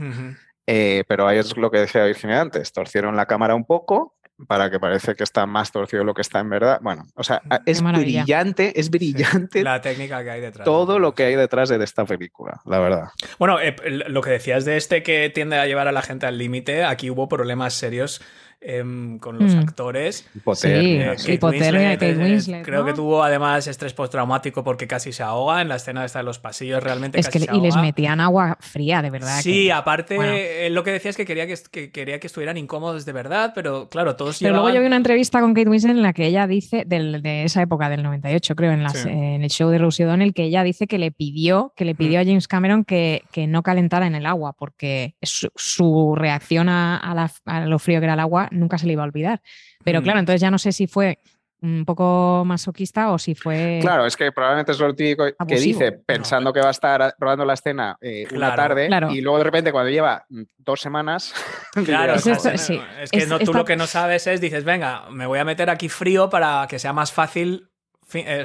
eh, pero ahí es lo que decía Virginia antes, torcieron la cámara un poco para que parece que está más torcido de lo que está en verdad. Bueno, o sea, es brillante, es brillante La técnica que hay detrás. todo lo que hay detrás de esta película, la verdad. Bueno, eh, lo que decías de este que tiende a llevar a la gente al límite, aquí hubo problemas serios em, con los Mm. actores. Hipotermia, Eh, sí. Hipotermia de Kate eh, Winslet, Creo ¿no? que tuvo además estrés postraumático porque casi se ahoga en la escena de los pasillos, realmente Es casi que se y les metían agua fría, de verdad. Sí, que- aparte, bueno. eh, lo que decía es que quería que, que quería que estuvieran incómodos de verdad, pero claro, todos Pero luego yo vi una entrevista con Kate Winslet en la que ella dice, del- de esa época del 98, creo, en, las- Sí. en el show de Rosie O'Donnell, que ella dice que le pidió, que le pidió a James Cameron que, que no calentara en el agua, porque su, su reacción a, a la- a lo frío que era el agua nunca se le iba a olvidar. Pero Mm. claro, entonces ya no sé si fue un poco masoquista o si fue... Claro, es que probablemente es lo típico que dice pensando que va a estar rodando la escena eh, una tarde claro. y luego de repente cuando lleva mm, dos semanas... Claro, es- es, sí. es que Es- no, tú esta- lo que no sabes es, dices, venga, me voy a meter aquí frío para que sea más fácil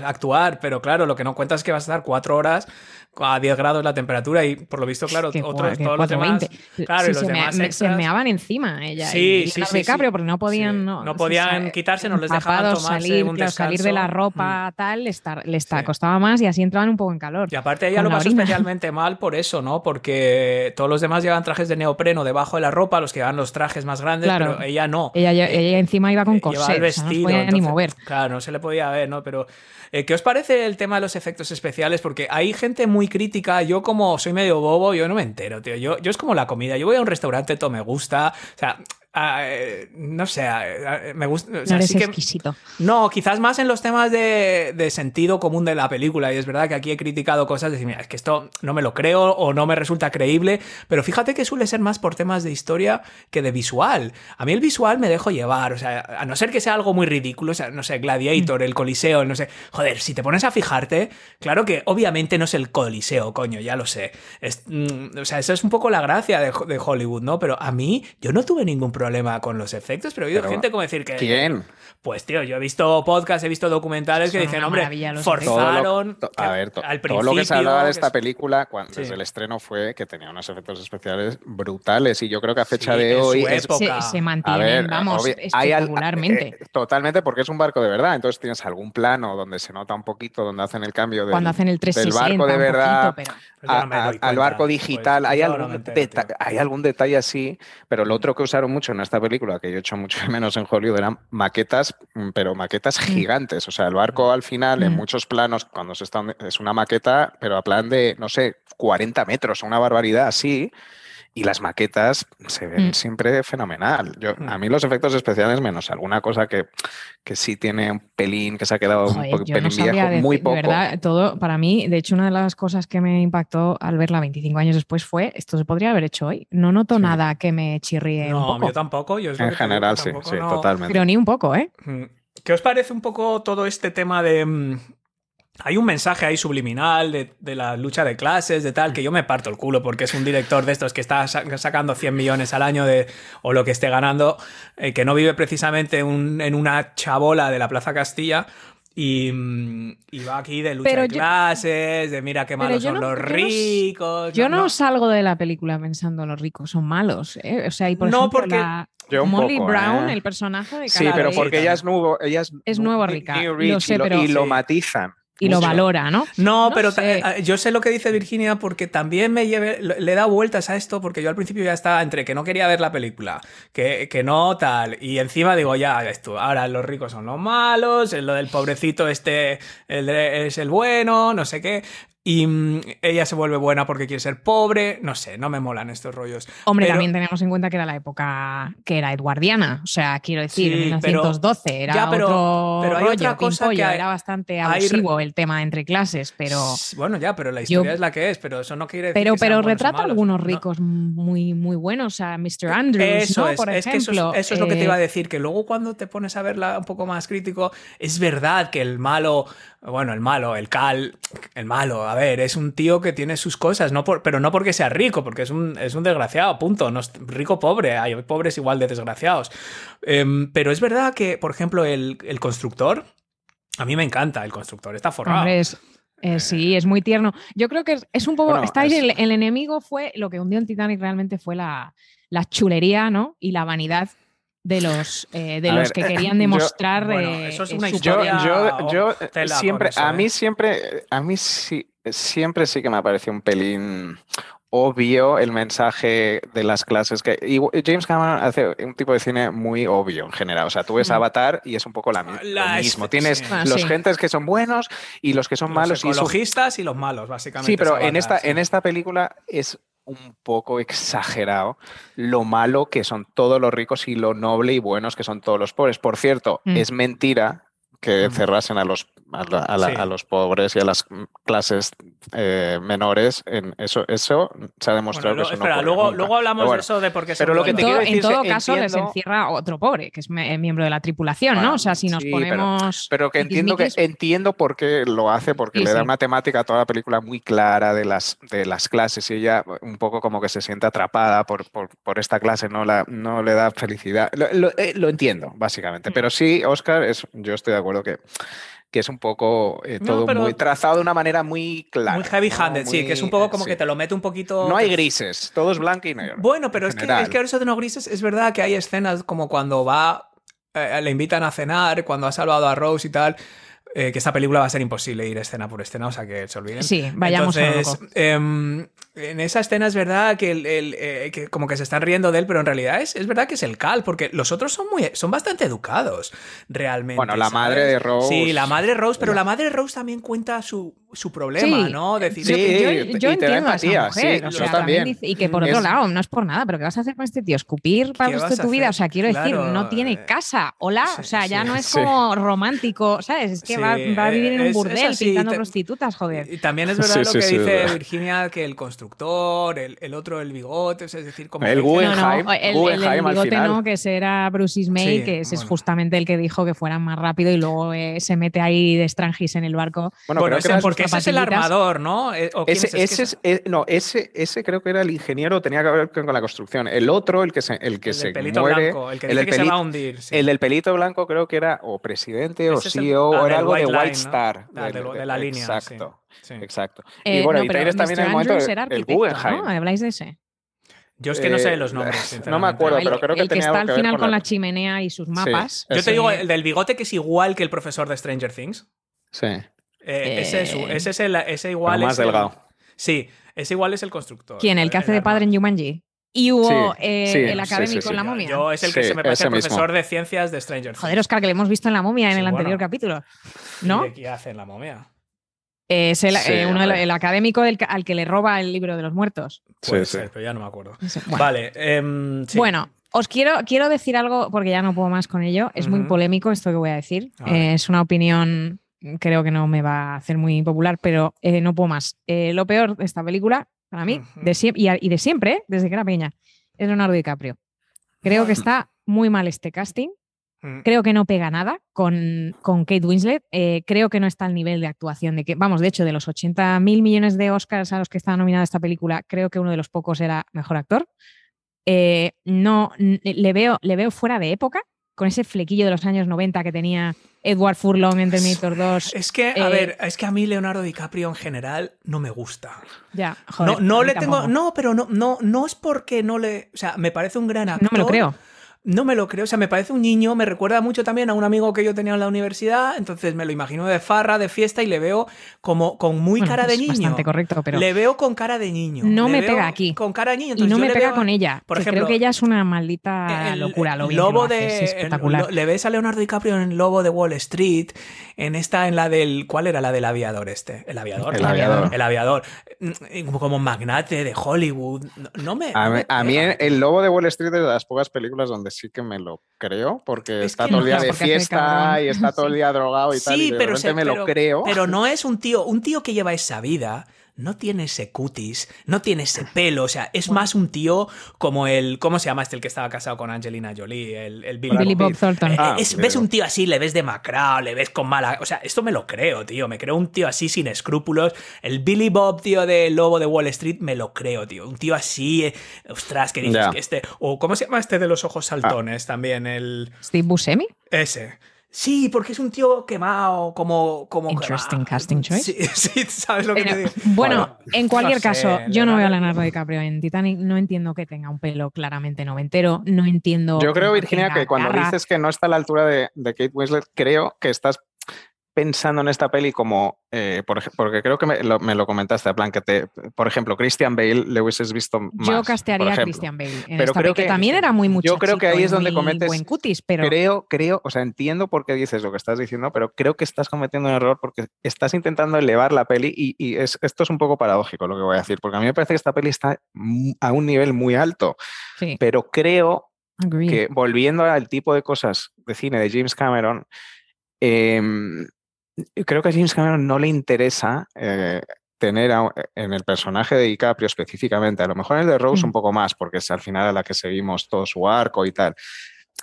actuar, pero claro, lo que no cuentas es que vas a estar cuatro horas a 10 grados la temperatura y por lo visto, claro, otros, todos los demás... 420. claro, Sí, y los se, demás me- extras- se meaban encima ella Sí, y sí, sí, DiCaprio sí. porque no podían no, o podían sea, quitarse, no les dejaban tomarse salir, un claro, salir de la ropa tal les, tar- les ta- Sí. costaba más y así entraban un poco en calor Y aparte ella lo pasó orina. especialmente mal por eso, ¿no? Porque todos los demás llevan trajes de neopreno debajo de la ropa, los que llevan los trajes más grandes, Claro. pero ella no. ella, ella- Eh, encima iba con Eh, el sea, no podía ni mover Claro, no se le podía ver, ¿no? Pero, eh, ¿qué os parece el tema de los efectos especiales? Porque hay gente muy crítica. Yo, como soy medio bobo, yo no me entero, tío. Yo, yo es como la comida. Yo voy a un restaurante, todo me gusta. O sea, eh, no sé, me gusta. o no sea, eres sí que- exquisito no, quizás más en los temas de, de sentido común de la película. Y es verdad que aquí he criticado cosas de decir, mira, es que esto no me lo creo o no me resulta creíble. Pero fíjate que suele ser más por temas de historia que de visual. A mí el visual me dejo llevar. O sea, a no ser que sea algo muy ridículo, o sea, no sé, Gladiator, el Coliseo, no sé. Joder, si te pones a fijarte, claro que obviamente no es el Coliseo, coño, ya lo sé. Es, mm, o sea, eso es un poco la gracia de, de Hollywood, ¿no? Pero a mí, yo no tuve ningún problema con los efectos, pero he oído Pero, gente como decir que. ¿Quién? Pues tío, yo he visto podcasts, he visto documentales que dicen, hombre, forzaron. Todo lo- to- a ver, to- al todo lo que se hablaba de principio, esta película cuando, Sí. desde el estreno fue que tenía unos efectos especiales brutales y yo creo que a fecha Sí, de hoy es época. se, se A mantienen ver, vamos obvi- hay al- espectacularmente eh, totalmente, porque es un barco de verdad. Entonces tienes algún plano donde se nota un poquito, donde hacen el cambio del, cuando hacen el del 360 barco de un verdad poquito, pero a- no doy al barco pues, digital. hay, no algún entero, tío. hay algún detalle así, pero lo otro que usaron mucho en esta película, que yo he hecho mucho menos en Hollywood, eran maquetas, mm, pero maquetas gigantes. O sea, el barco al final, en Mm. muchos planos, cuando se está, es una maqueta, pero a plan de, no sé, 40 metros, una barbaridad así. Y las maquetas se ven Mm. siempre fenomenal. Yo, Mm. A mí los efectos especiales, menos alguna cosa que, que sí tiene un pelín, que se ha quedado un Joder, no pelín viejo, decir, muy de poco. verdad, todo para mí, de hecho, una de las cosas que me impactó al verla 25 años después fue esto se podría haber hecho hoy. No noto Sí. nada que me chirríe un No, poco, yo tampoco. Yo En digo, general, sí, tampoco sí, no- totalmente. pero ni un poco, ¿eh? Mm. ¿Qué os parece un poco todo este tema de... Hay un mensaje ahí subliminal de, de la lucha de clases, de tal, que yo me parto el culo porque es un director de estos que está sa- sacando 100 millones al año de, o lo que esté ganando, eh, que no vive precisamente un- en una chabola de la Plaza Castilla. Y, mm, y va aquí de lucha Pero de yo- clases, de mira qué malos son no- los yo no s- ricos. Yo no, salgo de la película pensando los ricos son malos, ¿eh? O sea, y por No, ejemplo, porque- la Molly poco, Brown, ¿eh? el personaje de Sí, Cara pero porque ella es nuevo, ella es, Es nu- nuevo rica, new lo rich sé, y lo, pero- y lo Sí. matizan. Y lo valora, ¿no? No, No pero sé. eh, yo sé lo que dice Virginia porque también me lleve, le he dado vueltas a esto porque yo al principio ya estaba entre que no quería ver la película, que, que no tal, y encima digo, ya, esto, ahora los ricos son los malos, lo del pobrecito este el es el bueno, no sé qué. Y mm, ella se vuelve buena porque quiere ser pobre, no sé, no me molan estos rollos. Hombre, Pero- también tenemos en cuenta que era la época que era edwardiana, o sea, quiero decir, Sí, pero- 1912, era ya, pero- otro pero hay rollo, otra cosa pimpollo, que hay- era bastante hay- abusivo el tema entre clases, pero... Bueno, ya, pero la Yo- historia es la que es, pero eso no quiere decir Pero, que pero retrata algunos ¿no? ricos muy, muy buenos, o sea, Mr. Andrews, Eso ¿no? es, por es que eso ejemplo. es, eso es lo que te iba a eh, decir, que luego cuando te pones a verla un poco más crítico, es verdad que el malo, bueno, el malo, el Cal, el malo, a ver, es un tío que tiene sus cosas, no por, pero no porque sea rico, porque es un, es un desgraciado, punto, no es rico pobre, hay pobres igual de desgraciados. Em, pero es verdad que, por ejemplo, el, el constructor, a mí me encanta, el constructor está forrado. Hombre, es- eh, sí, es muy tierno. Yo creo que es, es un poco. Bueno, estáis es- el, el enemigo fue lo que hundió en Titanic realmente fue la, la chulería, ¿no? Y la vanidad de los, eh, de A los ver, que yo- querían demostrar. bueno, eh, eso es eh, una Yo, historia- yo, yo tela con siempre, eso, a ¿eh? mí siempre, a mí sí, siempre sí que me ha parecido un pelín obvio el mensaje de las clases que y James Cameron hace un tipo de cine muy obvio en general. O sea, tú ves. Avatar y es un poco la, mi- La lo es- mismo. Tienes sí. Ah, los sí. gentes que son buenos y los que son Los malos y eso ecologistas y los malos, básicamente. Sí, pero es en esta, sí. en esta película es un poco exagerado lo malo que son todos los ricos y lo noble y buenos que son todos los pobres. Por cierto, Mm. es mentira que Mm. cerrasen a los, a, la- a la- Sí. a los pobres y a las clases eh, menores. En eso, eso se ha demostrado Bueno, que eso espera, no luego, nunca. luego hablamos bueno, de eso de por qué se pero lo que En te todo, quiero en decir todo es, caso, les entiendo- encierra otro pobre, que es me- miembro de la tripulación, Bueno, ¿no? O sea, si nos sí, pero- ponemos. Pero que entiendo que entiendo por qué lo hace, porque Sí, le da sí. una temática a toda la película muy clara de las, de las clases y ella un poco como que se siente atrapada por, por, por esta clase, no, la, no le da felicidad. Lo, lo- eh, lo entiendo, básicamente. Mm. Pero sí, Oscar, es, yo estoy de acuerdo que, que es un poco eh, todo muy trazado de una manera muy clara. Muy heavy ¿no? handed, sí, que es un poco como sí. que te lo mete un poquito. No hay grises, todo es blanco y negro. Bueno, pero es que, es que eso de no grises es verdad que hay escenas como cuando va, eh, le invitan a cenar, cuando ha salvado a Rose y tal, eh, que esta película va a ser imposible ir escena por escena, o sea que se olviden. Sí, vayamos a lo Entonces, loco. em, en esa escena es verdad que, el, el, eh, que como que se están riendo de él, pero en realidad es, es verdad que es el Cal, porque los otros son muy son bastante educados, realmente. Bueno, la ¿sabes? madre de Rose- Sí, la madre de Rose, pero la madre de Rose también cuenta su, su problema, Sí, ¿no? Decir, yo, Sí, yo- yo y te da entiendo a esa empatía, mujer, sí, o yo sea, también. dice- y que por otro Es- lado, no es por nada, pero ¿qué vas a hacer con este tío? ¿Escupir para el ¿Qué resto de a tu vida? O sea, quiero decir, Claro, no tiene eh, casa, hola, sí, o sea, ya sí, no es sí. como romántico, ¿sabes? Es que Sí, va, va a vivir en un es- es burdel pintando prostitutas, joder. Y también es verdad Sí, lo sí, que sí, dice verdad. Virginia, que el constructor, el, el otro, el bigote, es decir, como... El No, Guggenheim, el, el, al bigote final. no, que ese era Bruce Ismay, Sí, que ese es justamente el que dijo que fueran más rápido y luego eh, se mete ahí de estrangis en el barco. Bueno, Bueno, creo ese- porque ese es el armador, ¿no? Eh, ¿o quién Ese, es? Es que ese es- eh, no, ese, ese creo que era el ingeniero, tenía que ver con, la construcción. El otro, el que se, el que el se del pelito muere, blanco, el que el dice del que se va a hundir. el del pelito blanco creo que era o presidente o el- CEO, ah, o era algo de White White Line, ¿no? Star. Ah, de- de de- la línea, sí. Exacto, Sí. exacto. Eh, y bueno, no, y también Mr. el momento el Guggenheim. ¿no? ¿Habláis de ese? Yo es que no sé Eh, los nombres, no me acuerdo, el, pero creo que el que tenía está algo al que final con con la- la chimenea y sus mapas. Yo te digo, el del bigote que es igual que el profesor de Stranger Things. Sí, Eh, ese, es, Eh, ese es el, ese igual pero más es el- delgado. sí, ese igual es el constructor. ¿Quién? ¿El que hace de padre en Jumanji? Y hubo Sí, eh, sí, el académico sí, sí. en la Yo- momia. Yo es el que Sí, se me parece el mismo. profesor de ciencias de Stranger Things. Joder, Oscar, que le hemos visto en la momia en Sí, el anterior bueno. capítulo. ¿Y ¿No? de ¿Qué hace en la momia? Es el, Sí, eh, uno el académico del, al que le roba el libro de los muertos. Puede sí. ser, pero ya no me acuerdo. Bueno, Vale, em, sí. Bueno, os quiero, quiero decir algo porque ya no puedo más con ello. Es muy polémico esto que voy a decir. A. Eh, es una opinión, creo que no me va a hacer muy popular, pero eh, no puedo más. Eh, lo peor de esta película, para mí, de siem- y, de siempre, ¿eh? desde que era pequeña, es Leonardo DiCaprio. Creo que está muy mal este casting. Mm. Creo que no pega nada con, con Kate Winslet. Eh, creo que no está al nivel de actuación de que, vamos, de hecho, de los 80 mil millones de Oscars a los que está nominada esta película, creo que uno de los pocos era mejor actor. Eh, no, le veo, le veo fuera de época, con ese flequillo de los años 90 que tenía Edward Furlong en Terminator 2. Es que, a Eh, ver, es que a mí Leonardo DiCaprio en general no me gusta. Ya, joder, no no le tengo. No, pero no, no, no es porque no le. O sea, me parece un gran actor. No me lo creo. No me lo creo, o sea, me parece un niño, me recuerda mucho también a un amigo que yo tenía en la universidad, entonces me lo imagino de farra, de fiesta y le veo como con muy Bueno, cara de es niño. bastante correcto, pero Le veo con cara de niño. No Le me veo pega aquí. Con cara de niño. y no yo me le pega veo- con ella. por que ejemplo, creo que ella es una maldita el locura. Lo lobo que lo hace, de es espectacular. el- le ves a Leonardo DiCaprio en Lobo de Wall Street en esta en la del ¿cuál era la del aviador este el aviador El aviador. el aviador Mm, como magnate de Hollywood no, no me A mí, me a mí. El Lobo de Wall Street es de las pocas películas donde sí que me lo creo, porque Es está todo el día no, de fiesta y está todo el día drogado y tal, y sí de pero repente se- me pero- lo creo. pero no es un tío un tío que lleva esa vida no tiene ese cutis, no tiene ese pelo, o sea, es más un tío como el, ¿cómo se llama este el que estaba casado con Angelina Jolie? El, el Billy, Billy Bob Bob Thornton. Eh, Ah, es- ves un tío así, le ves demacrado, le ves con mala. O sea, esto me lo creo, tío. Me creo un tío así sin escrúpulos. El Billy Bob, tío, de Lobo de Wall Street, me lo creo, tío. Un tío así, eh, ostras, que dices que este. O ¿cómo se llama este de los ojos saltones? También el. Steve Buscemi. Ese. Sí, porque es un tío quemado, como. como Interesting quemado. casting choice. Sí, sí, sabes lo que Pero, te digo. bueno, en cualquier no sé, caso, yo no veo a Leonardo- DiCaprio en Titanic. No entiendo que tenga un pelo claramente noventero. No entiendo. Yo creo, que Virginia, que cuando garra. dices que no está a la altura de, de Kate Winslet, creo que estás pensando en esta peli como, eh, por porque creo que me lo, me lo comentaste, a plan que te, por ejemplo, Christian Bale le hubieses visto más. Yo castearía a. Christian Bale. En Pero esta creo peli, que, también era muy mucho. yo creo que ahí es donde cometes- buen cutis, pero Creo, creo, o sea, entiendo por qué dices lo que estás diciendo, pero creo que estás cometiendo un error porque estás intentando elevar la peli y, y es, esto es un poco paradójico lo que voy a decir, porque a mí me parece que esta peli está a un nivel muy alto, sí, pero creo que volviendo al tipo de cosas de cine de James Cameron, em, creo que a James Cameron no le interesa eh, tener a- en el personaje de DiCaprio específicamente, a lo mejor en el de Rose Mm. un poco más, porque es al final a la que seguimos todo su arco y tal.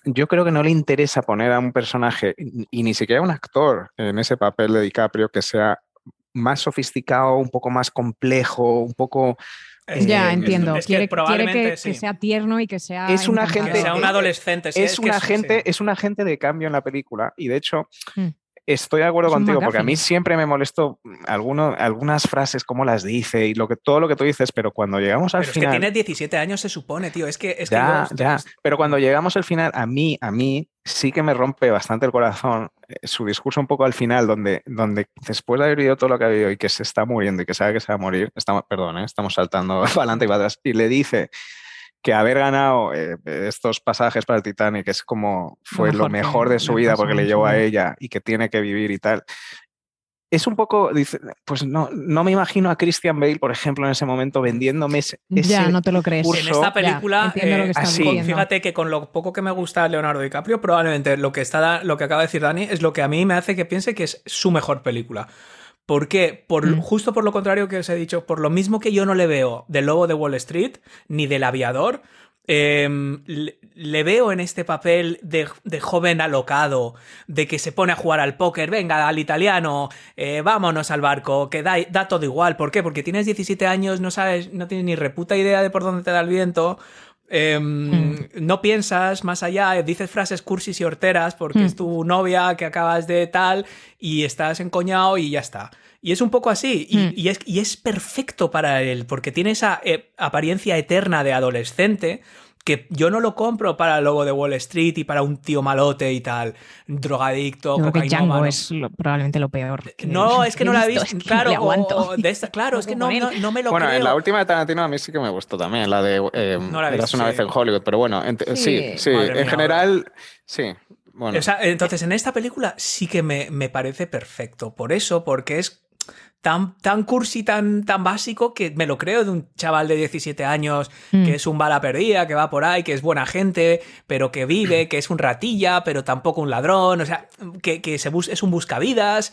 Yo creo que no le interesa poner a un personaje y ni siquiera a un actor en ese papel de DiCaprio que sea más sofisticado, un poco más complejo, un poco... Es ya entiendo. es que quiere, quiere probablemente que, sí. que sea tierno y que sea. Es una encantador. Que gente- sea un adolescente. sí, es, que un sí. agente, es un agente de cambio en la película y de hecho Mm. Estoy de acuerdo Es contigo porque a mí siempre me molestó alguno, algunas frases, cómo las dice y lo que, todo lo que tú dices, pero cuando llegamos al Pero es que final... tienes 17 años, se supone, tío. Es que. Es que yo- ya, pero cuando llegamos al final, a mí, a mí sí que me rompe bastante el corazón eh, su discurso un poco al final, donde, donde después de haber vivido todo lo que ha vivido y que se está muriendo y que sabe que se va a morir, estamos, perdón, eh, estamos saltando para adelante y para atrás, y le dice que haber ganado eh, estos pasajes para el Titanic es como fue lo mejor que mejor de su vida porque le llevó a ella y que tiene que vivir y tal. Es un poco, dice, pues no, no me imagino a Christian Bale, por ejemplo, en ese momento vendiéndome ese, Ya, no te lo crees. En esta Ya, película, lo que eh, estás así. con- fíjate que con lo poco que me gusta Leonardo DiCaprio, probablemente lo que, está, lo que acaba de decir Dani es lo que a mí me hace que piense que es su mejor película. ¿Por qué? Por, Mm. Justo por lo contrario que os he dicho, por lo mismo que yo no le veo del Lobo de Wall Street ni del Aviador, em, le, le veo en este papel de, de joven alocado, de que se pone a jugar al póker, venga, al italiano, eh, vámonos al barco, que da, da todo igual. ¿Por qué? Porque tienes 17 años, no sabes, no tienes ni reputa idea de por dónde te da el viento. Em, Mm. No piensas más allá, dices frases cursis y horteras porque Mm. es tu novia que acabas de tal y estás encoñado y ya está. Y es un poco así, y, Mm. y es, y es perfecto para él, porque tiene esa eh, apariencia eterna de adolescente que yo no lo compro para el lobo de Wall Street y para un tío malote y tal, drogadicto, Yo creo que. Django es lo- probablemente lo peor. que- No, es que no la he visto, visto. es que Claro, no aguanto. de esta- claro, es que no, no, no me lo bueno, creo. en la última de Tarantino a mí sí que me gustó también, la de eh, No la visto, una sí. vez en Hollywood, pero bueno, sí, Sí. en mía, general, sí. Bueno, O sea, entonces, en esta película sí que me, me parece perfecto. Por eso, porque es tan, tan cursi, tan, tan básico, que me lo creo de un chaval de 17 años Mm. que es un bala perdida, que va por ahí, que es buena gente, pero que vive, que es un ratilla, pero tampoco un ladrón. O sea, que, que se bus es un buscavidas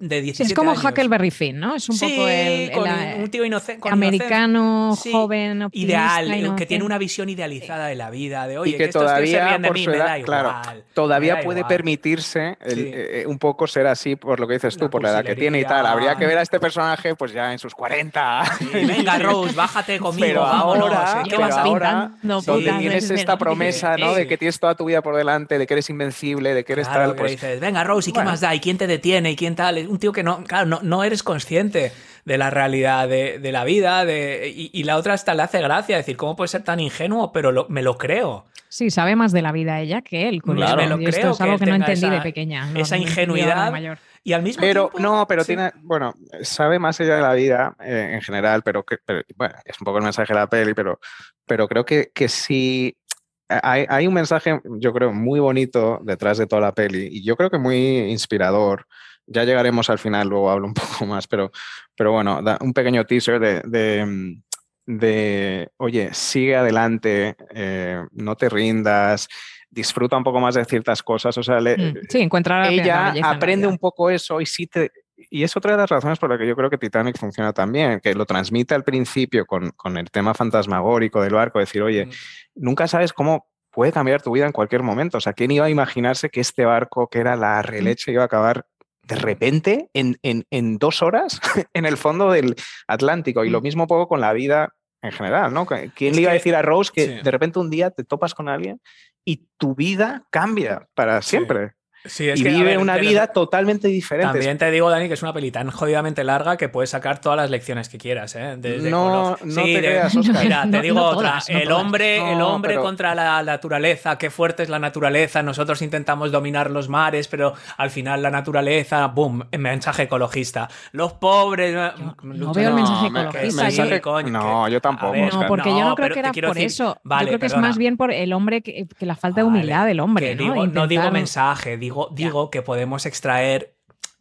de 17 es como años. Huckleberry Finn, ¿no? Es un sí, poco el, el, con eh, un tío inocente. con americano, joven, optimista, Ideal, que tiene inocente. una visión idealizada de la vida, de oye, y que, estos tíos se todavía ríen de por mí, su me edad, da claro, igual, me todavía da puede igual. permitirse el, Sí. eh, un poco ser así por lo que dices tú, La por la edad que tiene y tal. Habría que ver a este personaje pues ya en sus 40. Sí, venga, Rose, bájate conmigo, Pero vámonos. ahora, ¿qué pero vas ahora pintando donde tienes esta promesa, ¿no? De que tienes toda tu vida por delante, de que eres invencible, de que eres tal, que pues venga, Rose, ¿y qué más da? ¿Y quién te detiene? ¿Y quién tal? Un tío que no, claro, no, no eres consciente de la realidad de, de la vida, de, y, y, la otra hasta le hace gracia, decir, ¿cómo puede ser tan ingenuo? Pero lo, me lo creo. Sí, sabe más de la vida ella que él. Claro, me lo creo. Esto es algo que, que no entendí esa, de pequeña. No, esa ingenuidad. mayor. Y al mismo pero, tiempo. No, pero sí. tiene, bueno, sabe más ella de la vida eh, en general, pero, que, pero, bueno, es un poco el mensaje de la peli, pero, pero creo que, que sí. Hay, hay, un mensaje, yo creo, muy bonito detrás de toda la peli y yo creo que muy inspirador. Ya llegaremos al final, luego hablo un poco más, pero, pero bueno, da un pequeño teaser de, de, de oye, sigue adelante, eh, no te rindas, disfruta un poco más de ciertas cosas. O sea, le, sí, encuentra la ella la aprende un poco eso y sí te. Y es otra de las razones por las que yo creo que Titanic funciona también, que lo transmite al principio con, con el tema fantasmagórico del barco, decir, oye, mm. nunca sabes cómo puede cambiar tu vida en cualquier momento. O sea, ¿quién iba a imaginarse que este barco, que era la releche, iba a acabar de repente en, en, en dos horas en el fondo del Atlántico? Y lo mismo poco con la vida en general, ¿no? ¿Quién es le iba que, a decir a Rose que sí. de repente un día te topas con alguien y tu vida cambia para siempre? Sí. Sí, es y que, vive ver, una vida lo... totalmente diferente. También te digo, Dani, que es una peli tan jodidamente larga que puedes sacar todas las lecciones que quieras. ¿eh? Desde no, no sí, te de... creas, Oscar. Mira, te no, digo no otra. todas, el hombre, el hombre pero... contra la naturaleza, qué fuerte es la naturaleza. Nosotros intentamos dominar los mares, pero al final la naturaleza, boom, mensaje ecologista. Los pobres. Yo no veo el mensaje ecologista. mensaje... Sí, coño, no, que... yo tampoco. Ver, no, porque yo no creo que era por decir... eso. Vale, yo creo que perdona. es más bien por el hombre, que, que la falta de humildad del hombre. ¿no? Digo, no, Intentar... digo mensaje, digo, digo que podemos extraer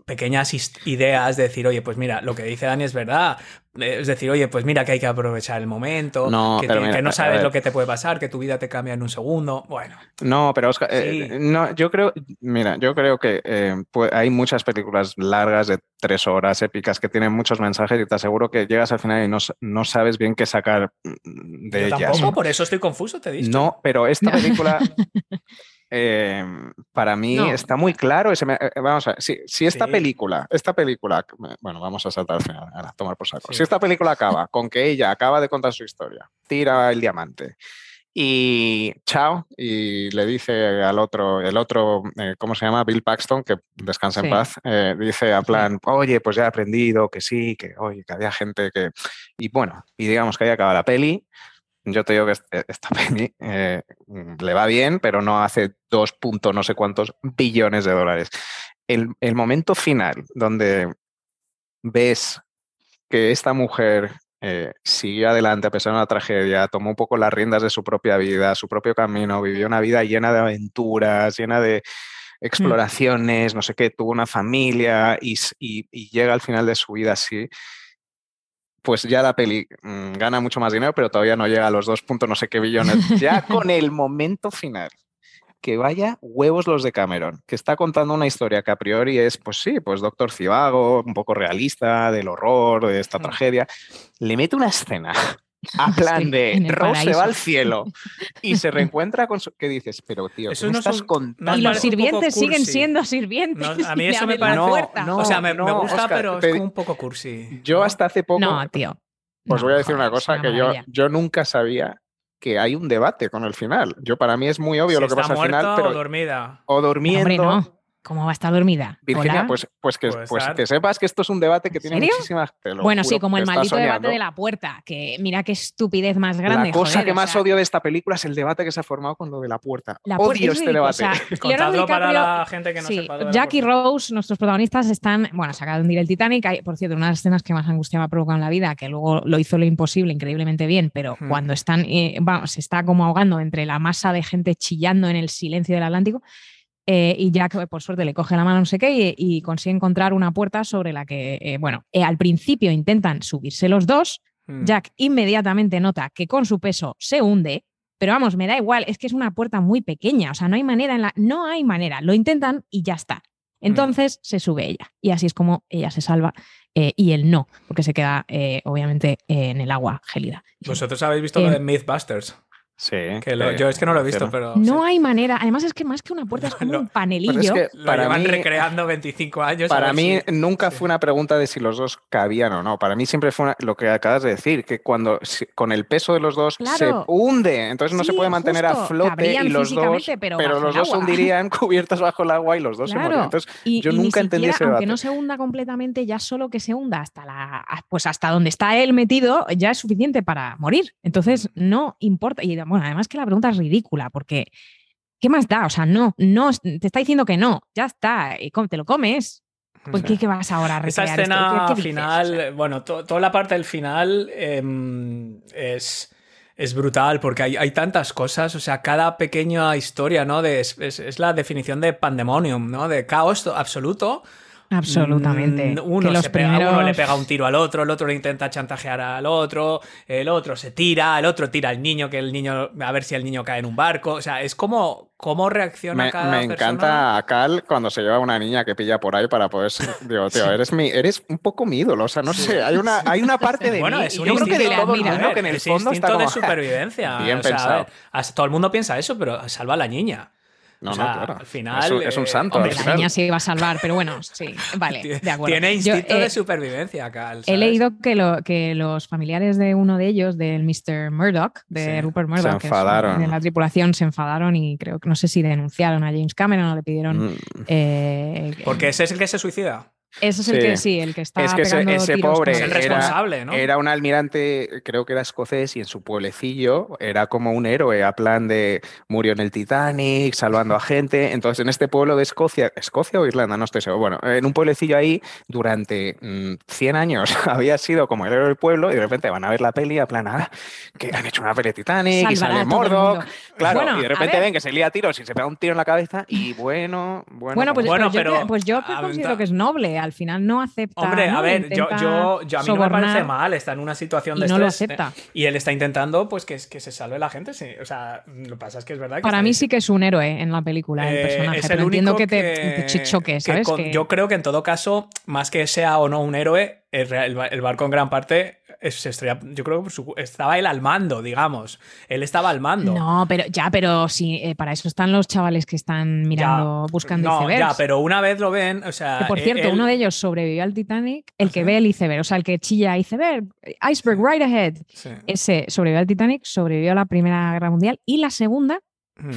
pequeñas ideas de decir, oye, pues mira, lo que dice Dani es verdad. Es decir, oye, pues mira que hay que aprovechar el momento, no, que, te, mira, que no sabes lo que te puede pasar, que tu vida te cambia en un segundo. Bueno. No, pero Oscar, sí. eh, no, yo creo, mira, yo creo que eh, pues hay muchas películas largas de tres horas, épicas, que tienen muchos mensajes y te aseguro que llegas al final y no, no sabes bien qué sacar de yo ellas. Tampoco, por eso estoy confuso, te he dicho. No, pero esta película... Eh, para mí no. está muy claro. Ese, eh, vamos a ver, si, si esta sí. película, esta película, bueno, vamos a saltar al final, a tomar por saco. Sí. Si esta película acaba con que ella acaba de contar su historia, tira el diamante y chao, y le dice al otro, el otro, eh, ¿cómo se llama? Bill Paxton, que descansa en paz, eh, dice a plan, oye, pues ya he aprendido que sí, que oye, que había gente que. Y bueno, y digamos que ahí acaba la peli yo te digo que esta peli eh, le va bien, pero no hace dos puntos no sé cuántos billones de dólares. El, el, momento final donde ves que esta mujer eh, siguió adelante a pesar de una tragedia, tomó un poco las riendas de su propia vida, su propio camino, vivió una vida llena de aventuras, llena de exploraciones, no sé qué, tuvo una familia y, y, y llega al final de su vida así pues ya la peli mmm, gana mucho más dinero, pero todavía no llega a los dos puntos no sé qué billones. Ya con el momento final, que vaya huevos los de Cameron, que está contando una historia que a priori es, pues sí, pues Doctor Cibago, un poco realista, del horror, de esta tragedia, le mete una escena a plan de Rose se va al cielo y se reencuentra con su... ¿Qué dices? Pero tío, eso ¿qué no estás son, contando? y los sirvientes siguen siendo sirvientes. No, a mí eso me parece... No, no, o sea, me, no, me gusta, Oscar, pero te... es como un poco cursi. Yo hasta hace poco... No, tío. Os voy a decir una cosa una que yo, yo nunca sabía que hay un debate con el final. Yo para mí es muy obvio si lo que pasa al final, pero o dormida. o durmiendo. Hombre, no. ¿Cómo va a estar dormida? Virginia, ¿Hola? pues, pues, que, pues que sepas que esto es un debate que ¿En tiene serio? muchísimas. Bueno, juro sí, como el maldito debate de la puerta, que mira qué estupidez más grande. La cosa joder, que o más sea, odio de esta película es el debate que se ha formado con lo de la puerta. La puerta- odio es este ridículo, debate. o sea, Contadlo para la gente que no sí, sepa. Jack y. Rose, nuestros protagonistas, están, bueno, sacaron de el Titanic. Hay, por cierto, una de las escenas que más angustia me ha provocado en la vida, que luego lo hizo lo imposible increíblemente bien, pero cuando están, eh, vamos, se está como ahogando entre la masa de gente chillando en el silencio del Atlántico. Eh, y Jack, por suerte, le coge la mano no sé qué y, y consigue encontrar una puerta sobre la que, eh, bueno, eh, al principio intentan subirse los dos, Mm. Jack inmediatamente nota que con su peso se hunde, pero vamos, me da igual, es que es una puerta muy pequeña, o sea, no hay manera en la no hay manera, lo intentan y ya está. Entonces se sube ella y así es como ella se salva y él no, porque se queda obviamente en el agua gélida. Vosotros habéis visto lo de Mythbusters. Sí. Que lo- yo es que no lo he visto, pero. No sí. hay manera. Además, es que más que una puerta es como Lo- un panelillo. Pero es que Lo para llevan mí, recreando 25 años. a para mí si- nunca sí. fue una pregunta de si los dos cabían o no. Para mí siempre fue una- lo que acabas de decir, que cuando si- con el peso de los dos se hunde, entonces no se puede mantener a justo. flote y Cabrían los dos, físicamente, pero bajo los dos se hundirían cubiertos bajo el agua y los dos se morían. Entonces y, yo y nunca entendí siquiera, ese aunque debate. no se hunda completamente, ya solo que se hunda hasta la, pues hasta donde está él metido, ya es suficiente para morir. Entonces, no importa. Y bueno, además que la pregunta es ridícula, porque ¿qué más da? O sea, no, no, te está diciendo que no, ya está, y te lo comes. Pues, ¿qué, qué vas ahora a Esa escena ¿Qué- qué final, O sea, bueno, to- toda la parte del final em, es, es brutal porque hay, hay tantas cosas, o sea, cada pequeña historia, ¿no? De, es, es- es la definición de pandemonium, ¿no? De caos to- absoluto. Absolutamente. Mm, Que Uno, los se pega, uno le pega un tiro al otro, el otro le intenta chantajear al otro, el otro se tira, el otro tira al niño, que el niño, a ver si el niño cae en un barco. O sea, es como cómo reacciona Me, cada me persona. encanta a Cal cuando se lleva a una niña que pilla por ahí para poder. Digo, tío, eres, mi, eres un poco mi ídolo. O sea, no sé, hay una, hay una parte de Bueno, mí. es un yo creo que de todo el mundo que en el ese fondo está instinto como. de supervivencia. Bien o sea, a pensado. ver, todo el mundo piensa eso, pero salva a la niña. No, O sea, no, claro. al final, es, un, es un eh, santo. Hombre, al la final. niña se iba a salvar, pero bueno, sí, vale, de acuerdo. Tiene Yo, instinto eh, de supervivencia, Cal. He leído que, lo, que los familiares de uno de ellos, del Mr. Murdoch, de Sí, Rupert Murdoch, que es enfadaron. de la tripulación, se enfadaron y creo que no sé si denunciaron a James Cameron o le pidieron. Mm. eh, Porque ese es el que se suicida. Ese es el Sí. que sí, el que está Es que ese, pegando ese tiros pobre Es el era, responsable, ¿no? era un almirante, creo que era escocés, y en su pueblecillo era como un héroe, a plan de murió en el Titanic, salvando a gente. Entonces, en este pueblo de Escocia, ¿Escocia o Irlanda? No estoy seguro. Bueno, en un pueblecillo ahí, durante mm, 100 años había sido como el héroe del pueblo, y de repente van a ver la peli, a plan, ah, que han hecho una peli de Titanic, y sale mundo. Claro, Bueno, y de repente ven que se lía a tiros y se pega un tiro en la cabeza, y bueno, bueno. Bueno, pues, Bueno, pues yo, pero- creo- pues yo a- considero que es noble. Al final no acepta. Hombre, a ver, yo, yo, yo a mí no me parece mal, está en una situación y de no lo estrés, acepta. ¿eh? Y él está intentando pues que, que se salve la gente. sí. O sea, lo que pasa es que es verdad que Para mí sí que es un héroe en la película, el Eh, personaje. es el pero entiendo único que te, te choque, que ¿sabes? con- Que- Yo creo que en todo caso, más que sea o no un héroe, el, el ba- el barco en gran parte se estrella- yo creo que su- estaba él al mando, digamos. Él estaba al mando. No, pero ya, pero sí, eh, para eso están los chavales que están mirando, Ya, buscando no, icebergs. ya, pero una vez lo ven, o sea. Que, por eh, cierto, él- uno de ellos sobrevivió al Titanic, el que ¿Ah, sí? ve el iceberg, o sea, el que chilla iceberg, iceberg right ahead. Sí. Ese sobrevivió al Titanic, sobrevivió a la Primera Guerra Mundial y la Segunda.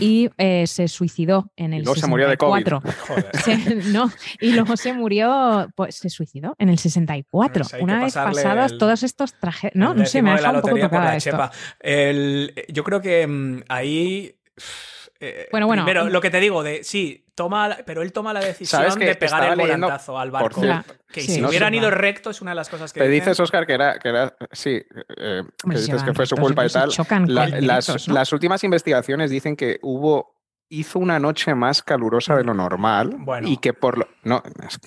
Y eh, se suicidó en el luego se murió de COVID. 64. Joder. Se- no, y luego se murió, pues se suicidó en el 64. Pues Una vez pasados el- todos estos trajes. No, no sé, me ha dejado un poco tocada la esto. El- yo creo que mm, ahí. eh, Bueno, bueno, Primero, un- lo que te digo, de sí, toma, la- pero él toma la decisión ¿Sabes que de pegar el leyendo, volantazo al barco. cierto, que sí, si no hubieran ido recto, es una de las cosas que Te dicen. dices, Oscar, que era, que era sí, eh, que si dices que fue su culpa y tal. La- las, las últimas investigaciones dicen que hubo hizo una noche más calurosa de lo normal Bueno. y que por lo no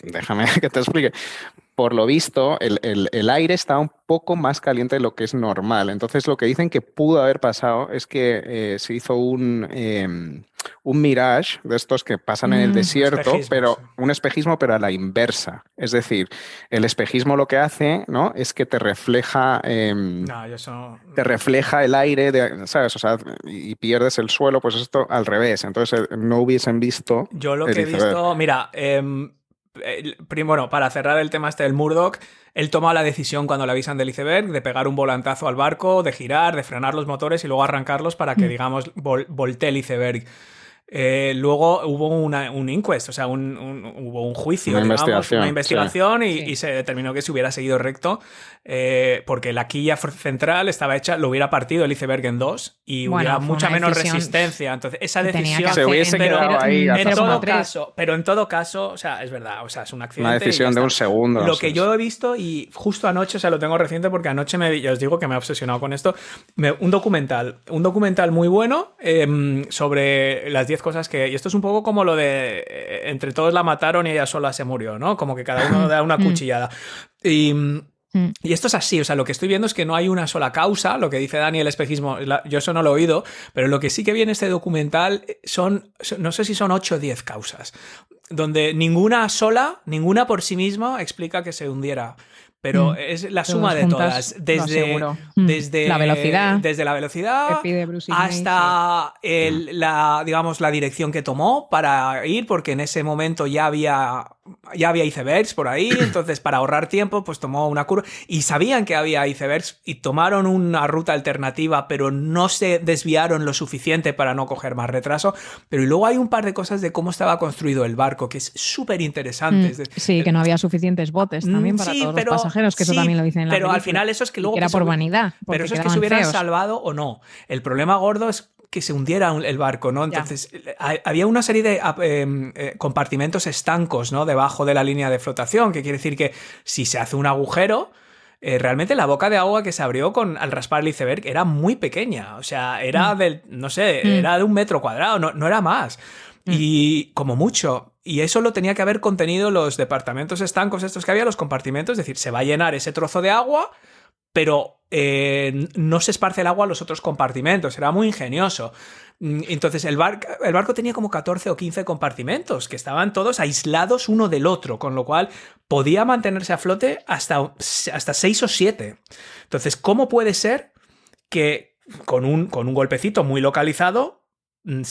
déjame que te explique por lo visto el, el- el aire está un poco más caliente de lo que es normal entonces lo que dicen que pudo haber pasado es que eh, se hizo un em, un mirage de estos que pasan en el Mm. desierto Espejismo, pero un espejismo pero a la inversa es decir el espejismo lo que hace no es que te refleja em, No, eso no- te refleja el aire, de, ¿sabes? O sea, y pierdes el suelo, pues esto al revés. Entonces eh, no hubiesen visto. Yo lo que he visto, mira, el- prim- bueno, para cerrar el tema este del Murdoch, él toma la decisión cuando le avisan del iceberg de pegar un volantazo al barco, de girar, de frenar los motores y luego arrancarlos para que, Mm. digamos, vol- voltee el iceberg. Eh, luego hubo una- un inquest, o sea, un, un- hubo un juicio, Una digamos, investigación, una investigación y, Sí. y se determinó que si hubiera seguido recto, eh, porque la quilla central estaba hecha, lo hubiera partido el iceberg en dos y Bueno, hubiera mucha menos resistencia. Entonces, esa decisión Se hubiese pero- quedado ahí. en todo 0,3. caso, pero en todo caso, o sea, es verdad, o sea, es un accidente. Una decisión de un segundo. Lo que yo he visto, y justo anoche, o sea, lo tengo reciente porque anoche me, ya os digo que me he obsesionado con esto, me- un documental, un documental muy bueno em, sobre las 10 cosas que, y esto es un poco como lo de, eh, entre todos la mataron y ella sola se murió, ¿no? Como que cada uno da una Mm. cuchillada. Y... Mm. Y esto es así, o sea, lo que estoy viendo es que no hay una sola causa, lo que dice Dani el espejismo, yo eso no lo he oído, pero lo que sí que viene este documental son, son- no sé si son 8 o 10 causas, donde ninguna sola, ninguna por sí misma explica que se hundiera. Pero Mm. es la suma de juntas, todas. Desde. Mm. desde La velocidad. Desde la velocidad hasta el- la, digamos, la dirección que tomó para ir, porque en ese momento ya había, ya había icebergs por ahí, entonces para ahorrar tiempo, pues tomó una curva y sabían que había icebergs y tomaron una ruta alternativa, pero no se desviaron lo suficiente para no coger más retraso. Pero y luego hay un par de cosas de cómo estaba construido el barco, que es súper interesante. Mm, Sí, que no había suficientes botes también Mm, para sí, todos pero- los que eso también lo dicen en la Pero al final eso es que luego... que era por vanidad. Pero eso es que se hubieran feos. salvado o no. El problema gordo es que se hundiera un- el barco, ¿no? Entonces, había una serie de eh, eh, compartimentos estancos, ¿no? Debajo de la línea de flotación, que quiere decir que si se hace un agujero, eh, realmente la boca de agua que se abrió con al raspar el iceberg era muy pequeña. O sea, era del, no sé, Mm. era de un metro cuadrado, no, no era más. Y como mucho. Y eso lo tenía que haber contenido los departamentos estancos estos que había, los compartimentos. Es decir, se va a llenar ese trozo de agua, pero eh, no se esparce el agua a los otros compartimentos. Era muy ingenioso. Mm, Entonces, el, bar- el barco tenía como 14 o 15 compartimentos que estaban todos aislados uno del otro, con lo cual podía mantenerse a flote hasta, hasta 6 o 7. Entonces, ¿cómo puede ser que con un, con un golpecito muy localizado mm,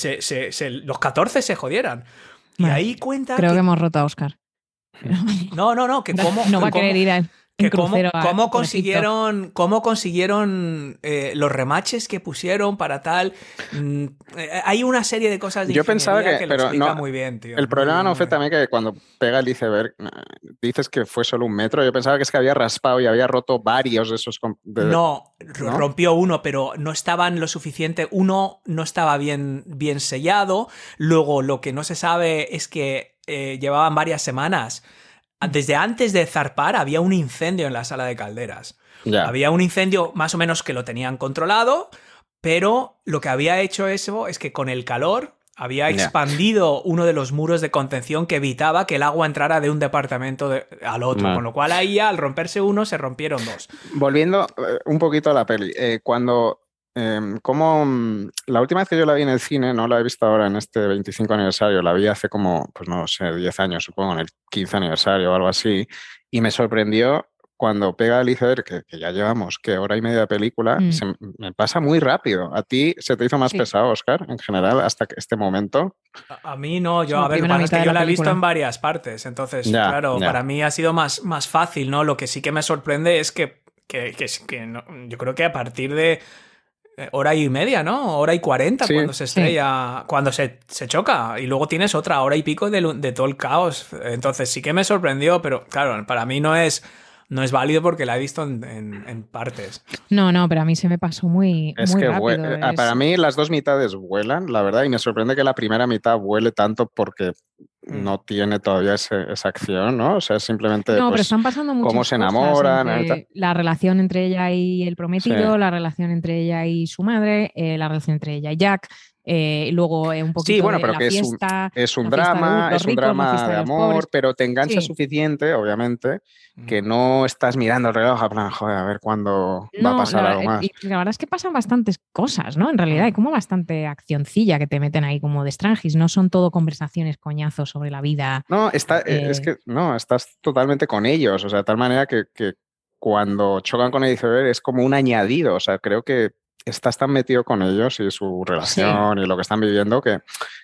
los 14 se jodieran? Y ahí cuenta Creo que que- hemos roto a Oscar. No, no, no, que cómo... no va a querer ir a, en que cómo, a- consiguieron, cómo consiguieron eh, los remaches que pusieron para tal. Mm, eh, hay una serie de cosas de Yo pensaba que- lo pero explica no, muy bien, tío. El problema Muy, no muy fue bien. también que cuando pega el iceberg, eh, dices que fue solo un metro. Yo pensaba que es que había raspado y había roto varios de esos. de- No, rompió uno, pero no estaban lo suficiente. Uno no estaba bien, bien sellado. Luego, lo que no se sabe es que eh, llevaban varias semanas. Desde antes de zarpar había un incendio en la sala de calderas. Ya. Había un incendio más o menos que lo tenían controlado, pero lo que había hecho eso es que con el calor había Ya. expandido uno de los muros de contención que evitaba que el agua entrara de un departamento de- al otro. Con lo cual ahí ya, al romperse uno se rompieron dos. Volviendo eh, un poquito a la peli, eh, cuando, como mm, la última vez que yo la vi en el cine, no la he visto ahora en este 25 aniversario, la vi hace como, pues no sé, 10 años, supongo, en el 15 aniversario o algo así, y me sorprendió cuando pega el iceberg, que, que ya llevamos, que hora y media de película, Mm. se me pasa muy rápido. ¿A ti se te hizo más Sí. pesado, Oscar, en general, hasta que este momento? A, a mí no, yo, La a ver, es que yo la la he visto en varias partes, entonces, Ya, claro, ya. para mí ha sido más, más fácil, ¿no? Lo que sí que me sorprende es que, que, que, que no- yo creo que a partir de eh, hora y media, ¿no? Hora y cuarenta Sí. cuando se estrella, cuando se, se choca, y luego tienes otra hora y pico de, de todo el caos, entonces sí que me sorprendió, pero claro, para mí no es... No es válido porque la he visto en, en- en partes. No, no, pero a mí se me pasó muy, Es muy que rápido. eh, es- para mí las dos mitades vuelan, la verdad, y me sorprende que la primera mitad vuele tanto porque. No tiene todavía ese- esa acción, ¿no? O sea, simplemente No, pero pues, están pasando muchas cómo se enamoran, la relación entre ella y el prometido, Sí. la relación entre ella y su madre, eh, la relación entre ella y Jack, eh, luego eh, un poquito bueno, de pero la que es un- fiesta. es un la fiesta de drama, es un drama de de amor, pobres. pero te engancha Sí. suficiente, obviamente, Mm. que no estás mirando el reloj a plan, joder, a ver cuándo va a pasar la, algo más. y la verdad es que pasan bastantes cosas, ¿no? En realidad hay como bastante accioncilla que te meten ahí como de Strangis, no son todo conversaciones coñazos sobre la vida. No, está, eh, es Eh, que no, estás totalmente con ellos, o sea, de tal manera que, que cuando chocan con el iceberg es como un añadido, o sea, creo que estás tan metido con ellos y su relación y lo que están viviendo que,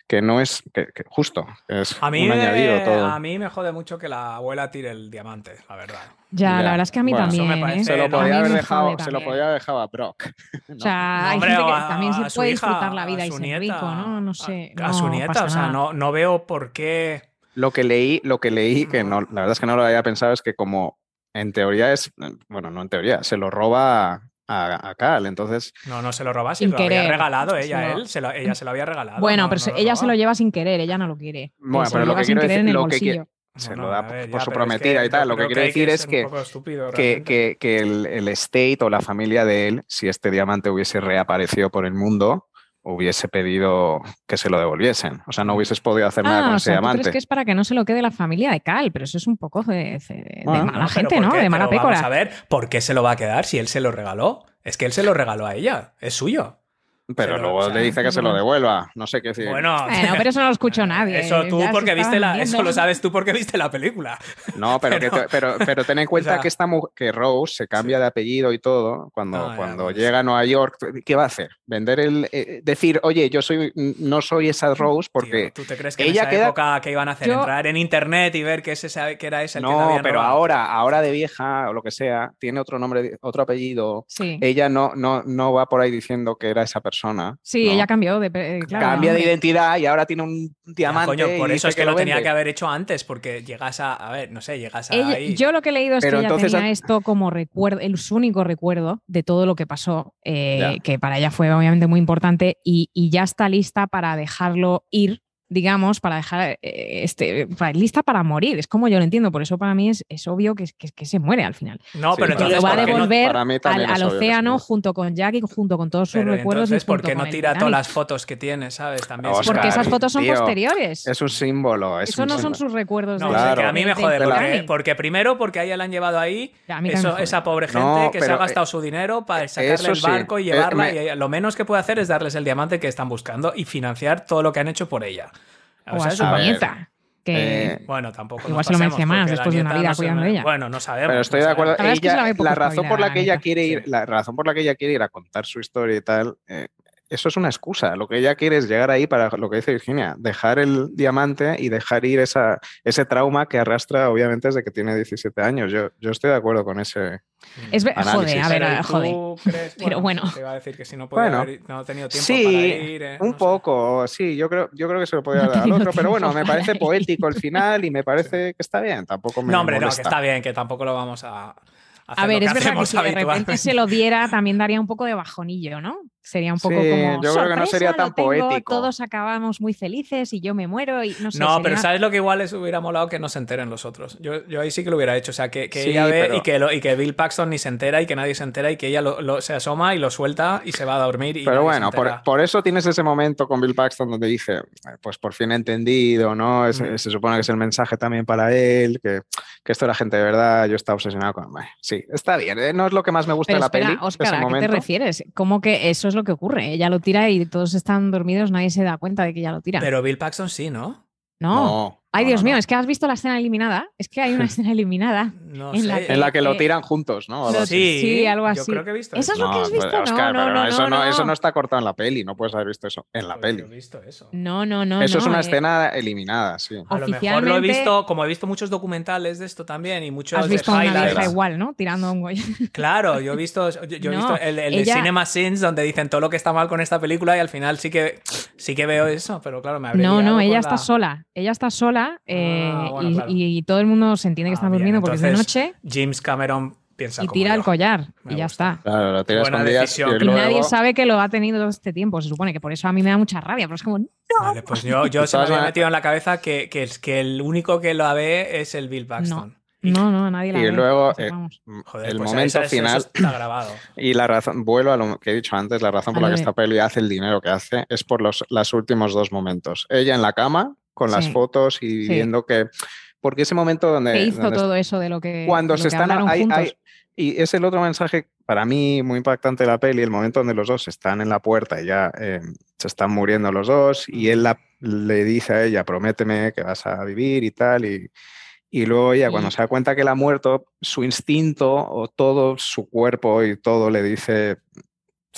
que no es que, que justo, es A mí, un añadido me, todo. a mí me jode mucho que la abuela tire el diamante, la verdad. Ya, Ya, la verdad es que a mí bueno, eso me también. parece- ¿eh? se lo podía haber dejado, se lo podía haber dejado a Brock. O sea, No, hay hombre, gente que a- también se puede hija, disfrutar la vida a y su ser nieta, rico, ¿no? No sé. A, a su nieta, o sea, nada. no, no veo por qué. Lo que leí, lo que leí, que no, la verdad es que no lo había pensado, es que como en teoría es, bueno, no en teoría, se lo roba a, a Cal, entonces No, no se lo roba, si Sin lo había querer. regalado Se ella, lo- él, se lo- ella se lo había regalado. Bueno, no- pero no se- lo ella se lo lleva sin querer, ella no lo quiere. Bueno, se pero lo que sin quiero decir- en el lo que bolsillo. se Bueno, lo da a ver, por ya, su es prometida que y tal. Lo que quiero que decir es que, poco estúpido, que, que- que el, el estate o la familia de él, si este diamante hubiese reaparecido por el mundo, hubiese pedido que se lo devolviesen. O sea, no hubieses podido hacer nada Ah, con o ese sea, ¿tú diamante. crees que es para que no se lo quede la familia de Cal? Pero eso es un poco de, de- de Bueno, mala No, gente, ¿por ¿no? De mala Pero Vamos a pécora. ver, ¿por qué se lo va a quedar si él se lo regaló? Es que él se lo regaló a ella, es suyo. Pero luego o sea, le dice que se lo devuelva. No sé qué decir. Bueno, Bueno, pero eso no lo escuchó nadie. eso tú ya porque viste la, eso lo sabes tú porque viste la película. No, pero, que Pero- te- pero, pero ten en cuenta sea- que esta que Rose se cambia de apellido y todo cuando, No, ya, cuando pues. llega a Nueva York. ¿Qué va a hacer? Vender el eh, decir, oye, yo soy no soy esa Rose porque Tío, ¿Tú te crees que en ella esa queda- época que iban a hacer? Yo- Entrar en internet y ver que, ese, sabe- que era ese el que no, pero robado? ahora, ahora de vieja o lo que sea, tiene otro nombre, otro apellido. Sí, Ella no, no, no va por ahí diciendo que era esa persona. Sí ¿no? ella cambió de. eh, claro, cambia de identidad y ahora tiene un Ya, diamante. coño, por y eso es que, lo tenía que haber hecho antes, porque llegas a, a ver, no sé, llegas a Ella- ahí. yo lo que he leído es Pero que ella tenía esto como recuerdo, el su único recuerdo de todo lo que pasó, eh, que para ella fue obviamente muy importante, y, y ya está lista para dejarlo ir, digamos, para dejar eh, este, para- lista para morir. Es como yo lo entiendo, por eso para mí es, es obvio que, que, que se muere al final. No, pero entonces lo va a ¿por qué no- devolver al, océano junto con Jack y junto con todos sus Pero recuerdos. y entonces, ¿por qué no tira todas las fotos que tiene, sabes? También Oscar, Porque esas fotos son tío, posteriores. Es un símbolo. Es Eso un no son sus recuerdos. No, de- o sea, Claro. que a mí me jode, porque, porque primero porque ahí la han llevado ahí, eso- esa pobre gente No, que se ha pero, gastado su dinero para sacarle eso el sí. barco y Eh, llevarla, me- y lo menos que puede hacer es darles el diamante que están buscando y financiar todo lo que han hecho por ella. O O sea, a su a ver, nieta. Que, eh, Bueno, tampoco. Igual se lo merece más después de una vida no cuidando me- de ella. Bueno, no sabemos. Pero estoy no de acuerdo. La verdad es que se la Ella, la razón por la que ella quiere ir, Sí. la razón por la que ella quiere ir a contar su historia y tal, eh, eso es una excusa. Lo que ella quiere es llegar ahí para lo que dice Virginia, dejar el diamante y dejar ir esa, ese trauma que arrastra, obviamente, desde que tiene 17 años. Yo, yo estoy de acuerdo con ese. es ver- Análisis. joder, a ver, Pero, ¿y joder. tú crees? Pero bueno. Te iba a decir que si no, podía Bueno. haber- no tenido tiempo Sí, para ir. eh, un no sé. poco, sí, yo creo, yo creo que se lo podía No dar al otro, pero bueno, me parece poético el final y me parece que está bien. Tampoco me No, hombre, no, que está bien, que tampoco lo vamos a hacer A ver, es que verdad que si de repente se lo diera, también daría un poco de bajonillo, ¿no? Sería un poco Sí, como. yo creo que no sería "Sorpresa, tan tengo, poético". Todos acabamos muy felices y yo me muero y no sé. No, sería- pero ¿sabes lo que igual les hubiera molado que no se enteren los otros? Yo, yo ahí sí que lo hubiera hecho. O sea, que, que Sí, ella ve pero- y, que lo- y que Bill Paxton ni se entera y que nadie se entera y que ella lo, lo- se asoma y lo suelta y se va a dormir. Y Pero bueno, por, por eso tienes ese momento con Bill Paxton donde dice, eh, pues por fin he entendido, ¿no? Es- Mm. Se supone que es el mensaje también para él, que, que esto era gente de verdad, yo estaba obsesionado con... Sí, está bien, ¿eh? no es lo que más me gusta Pero de la espera, peli. Oscar, ese ¿a qué te refieres? ¿Cómo que eso es lo que ocurre? Ella lo tira y todos están dormidos, nadie se da cuenta de que ella lo tira. Pero Bill Paxton sí, ¿no? no. No, Ay, no, Dios no, mío, no. es que has visto la escena eliminada. Es que hay una escena eliminada. No En sé. la En la que lo tiran juntos, ¿no? Sí, Sí, algo Yo así. creo que he visto ¿Eso eso. es lo que has visto? No, Oscar, no, pero no, eso, no, eso no. está cortado en la peli, no puedes haber visto eso en la peli. yo he visto eso. No, no, no. eso es una eh, escena eliminada, sí. A lo mejor lo he visto, como he visto muchos documentales de esto también y muchos Has visto a una igual, ¿no? Tirando un Goya. Claro, yo he visto, yo, yo he visto el, el de Cinema Sins donde dicen todo lo que está mal con esta película y al final sí que sí que veo eso, pero claro, me habré No, no, ella la- está sola. Ella está sola eh, Ah, bueno, y, claro. y todo el mundo se entiende que Ah, están durmiendo porque es de noche James Cameron piensa y como tira yo. el collar Me y ya gusta. está. Claro, lo tiras Buena decisión. y Y luego- nadie sabe que lo ha tenido todo este tiempo, se supone que por eso a mí me da mucha rabia, pero es como, Vale, pues yo, yo se me había metido en la cabeza que, que, es- que el único que lo ve es el Bill Paxton. Y- no, no, nadie la Y ve, luego, eh. Joder, el pues momento eso- eso final está grabado. y la razón, vuelvo a lo que he dicho antes, la razón por A la que esta peli hace el dinero que hace es por los, los últimos dos momentos. Ella en la cama, con las fotos y Sí. viendo que... Porque ese momento donde... que hizo donde todo eso de lo que, cuando lo se que están ahí- y es el otro mensaje para mí muy impactante de la peli, el momento donde los dos están en la puerta y ya eh, se están muriendo los dos y él la- le dice a ella, prométeme que vas a vivir y tal, y, y luego ella cuando se da cuenta que él ha muerto, su instinto o todo su cuerpo y todo le dice,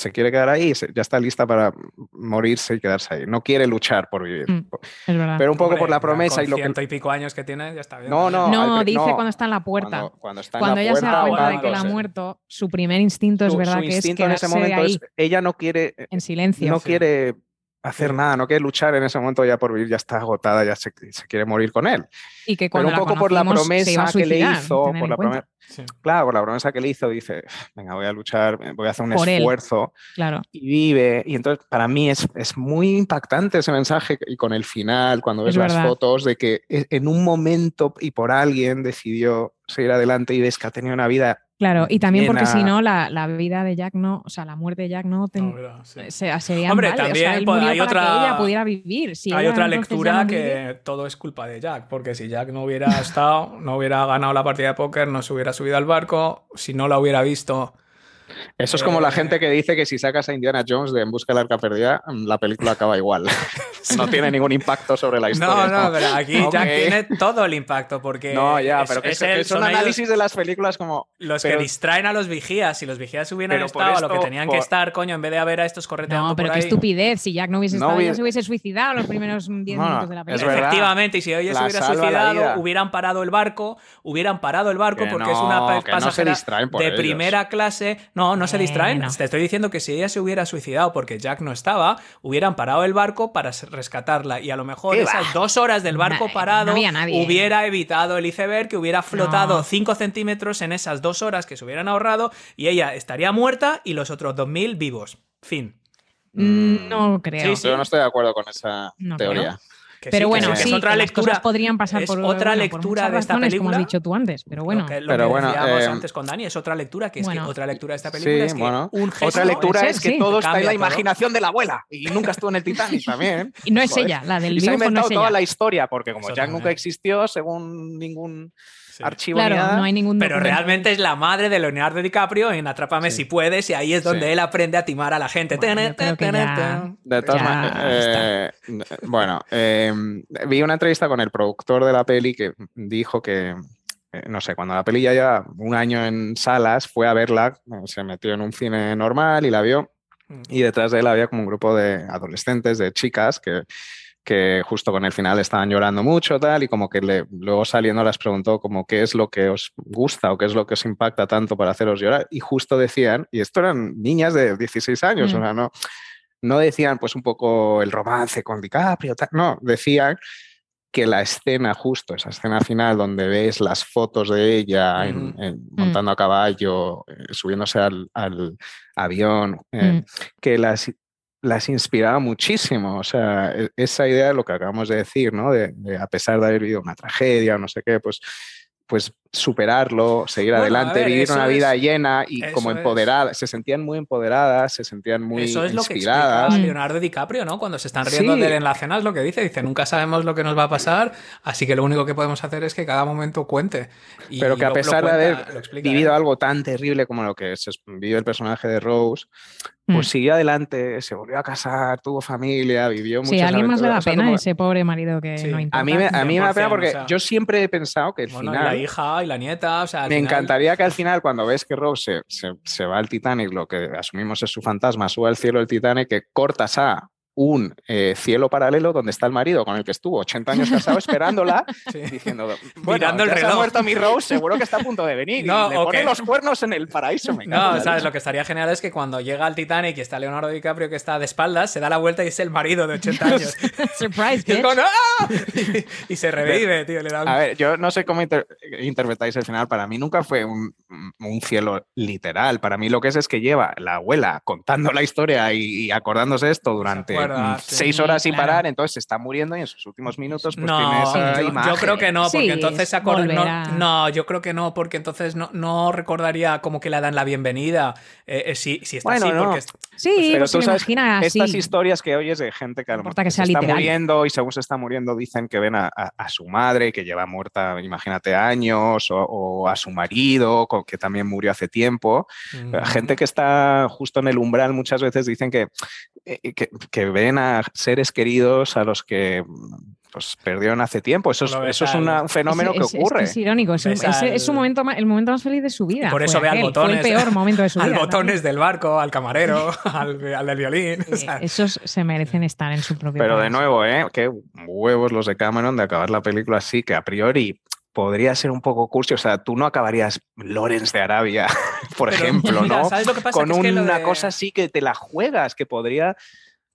se quiere quedar ahí, se- ya está lista para morirse y quedarse ahí, no quiere luchar por vivir. Mm, Es verdad. Pero un poco Hombre, por la promesa con y lo que... ciento y pico años que tiene, ya está bien. No, no, no, al dice no, cuando está en la puerta. Cuando, cuando está Cuando en la ella se da cuenta de que él ha muerto, su primer instinto es su- verdad su que es instinto en ese momento ahí es ella no quiere en silencio. no Sí. quiere hacer Sí. nada, no quiere luchar en ese momento ya por vivir, ya está agotada, ya se, se quiere morir con él. y que Pero cuando un la poco por la promesa que le hizo, por la promesa, Sí. claro, por la promesa que le hizo, dice, venga, voy a luchar, voy a hacer un Por él. esfuerzo Claro. y vive. Y entonces para mí es, es muy impactante ese mensaje y con el final, cuando ves Es las verdad. fotos de que e- en un momento y por alguien decidió seguir adelante y ves que ha tenido una vida Claro, y también porque si no, la, la vida de Jack no, o sea, la muerte de Jack no, ten- No, verdad, sí. se- sería Hombre, en balde, o también sea, él po- murió hay para otra- que ella pudiera vivir. Si Hay otra lectura no que todo es culpa de Jack, porque si Jack no hubiera estado, no hubiera ganado la partida de póker, no se hubiera subido al barco, si no la hubiera visto, Eso es como la Eh, gente que dice que si sacas a Indiana Jones de En busca del arca perdida, la película acaba igual. no tiene ningún impacto sobre la historia. No, no, pero aquí ok. Jack tiene todo el impacto porque No, ya, es- pero que es es, él, es un análisis de las películas como... los pero- que distraen a los vigías. Si los vigías hubieran estado a lo que tenían que estar, coño, en vez de haber a estos correteando No, pero por qué ahí. estupidez. Si Jack no hubiese No estado, ya hubiese- se hubiese suicidado los primeros 10 No, minutos de la es película. verdad. Efectivamente, y si ella se hubiera suicidado, hubieran parado el barco, hubieran parado el barco Que porque es una pasajera distraen por de ellos. primera clase. No, no se Eh, distraen. no. Te estoy diciendo que si ella se hubiera suicidado porque Jack no estaba, hubieran parado el barco para rescatarla y a lo mejor ¿Qué esas va? dos horas del barco No, parado no hubiera evitado el iceberg que hubiera flotado No. 5 centímetros en esas dos horas que se hubieran ahorrado y ella estaría muerta y los otros 2.000 vivos. Fin. Mm, No creo. Sí, sí. Yo no estoy de acuerdo con esa No teoría. Que Pero sí, bueno, que sí, es otra que las lectura. cosas podrían pasar es por otra bueno, por lectura muchas de esta razones, película. como has dicho tú antes. Pero bueno, Lo que, lo Pero que bueno, decíamos eh, antes con Dani es otra lectura, que es Bueno. que otra lectura de esta película Sí, es que bueno. un gesto Otra lectura es ser, que sí. todo está en la todo. imaginación de la abuela y nunca estuvo en el Titanic también. y no es Joder. ella, la del Y se ha no inventado es toda ella. la historia, porque como Jack nunca existió, según ningún Sí. archivo Claro, ni nada, no hay ningún Pero documento. realmente es la madre de Leonardo DiCaprio en Atrápame si puedes y ahí es donde Sí. él aprende a timar a la gente. Bueno, De todas maneras, eh, bueno, eh, vi una entrevista con el productor de la peli que dijo que, eh, no sé, cuando la peli ya lleva un año en salas, fue a verla, eh, se metió en un cine normal y la vio, Mm. y detrás de él había como un grupo de adolescentes, de chicas, que, que justo con el final estaban llorando mucho, tal, y como que le- luego saliendo les preguntó como qué es lo que os gusta o qué es lo que os impacta tanto para haceros llorar, y justo decían, y esto eran niñas de 16 años, Mm. o sea, no no decían pues un poco el romance con DiCaprio, tal, no, decían que la escena justo, esa escena final donde ves las fotos de ella en- en- montando a caballo, eh, subiéndose al, al avión, eh, Mm. que las, las inspiraba muchísimo. O sea, e- esa idea de lo que acabamos de decir, ¿no? De, a pesar de haber vivido una tragedia no sé qué, pues, pues superarlo, seguir Bueno, adelante, ver, vivir una vida es- llena y como es. empoderadas. Se sentían muy empoderadas, se sentían muy Eso es lo que inspiradas. Mm. Leonardo DiCaprio, ¿no? Cuando se están riendo Sí. de él en la cena es lo que dice. Dice, nunca sabemos lo que nos va a pasar, así que lo único que podemos hacer es que cada momento cuente. Y pero que a pesar de haber explica, vivido ¿eh? algo tan terrible como lo que se vivió el personaje de Rose, pues Mm. siguió adelante, se volvió a casar, tuvo familia, vivió muchas Sí, a alguien más le da aventuras. O sea, pena como- ese pobre marido que Sí. no importa. A mí, me, a mí me da 100%, pena porque o sea. yo siempre he pensado que el Bueno, final... la hija y la nieta, o sea, Me final- encantaría que al final, cuando ves que Rose se, se- se va al Titanic, lo que asumimos es su fantasma, sube al cielo del Titanic, que cortas a un eh, cielo paralelo donde está el marido con el que estuvo 80 años casado esperándola, Sí. diciendo, bueno, Mirando el ya se ha reloj. muerto mi Rose, seguro que está a punto de venir. No, y le o pone los cuernos en el paraíso. Me encanta No, ¿sabes? Lo que estaría genial es que cuando llega al Titanic y está Leonardo DiCaprio que está de espaldas, se da la vuelta y es el marido de 80 años. Surprise, Y, ¡ah! y, y se revive, tío. Le da un- A ver, yo no sé cómo inter- interpretáis el final. Para mí nunca fue un, un cielo literal. Para mí lo que es es que lleva la abuela contando la historia y, y acordándose esto durante sí. seis horas sin claro. parar, entonces se está muriendo y en sus últimos minutos pues no, tiene esa yo, imagen. yo creo que no, porque Sí, entonces se no, no, yo creo que no, porque entonces no, no recordaría como que le dan la bienvenida. eh, eh, si, si está Bueno, así, no. porque Sí, Pero pues tú se lo sabes, imagina así. Estas historias que oyes de gente que, a lo No importa mejor que se sea está muriendo y según se está muriendo dicen que ven a, a- a su madre que lleva muerta, imagínate, años, o, o a su marido que también murió hace tiempo. Gente que está justo en el umbral muchas veces dicen que, eh, que, que ven a seres queridos a los que pues, perdieron hace tiempo. Eso es, eso es una- un fenómeno Es- que es ocurre. Es, irónico, es, un- al- momento, el momento más feliz de su vida. Y por Fue eso ve al aquel, botones. Fue el peor momento de su al vida. botones del barco, al camarero, al, al del violín. o sea, Esos se merecen estar en su propio Pero de nuevo, ¿eh? Qué huevos los de Cameron de acabar la película así, que a priori podría ser un poco cursi. O sea, tú no acabarías Lorenz de Arabia, por pero ejemplo, mira, ¿no? ¿sabes lo que pasa? Con Que es que lo una de- cosa así que te la juegas, que podría...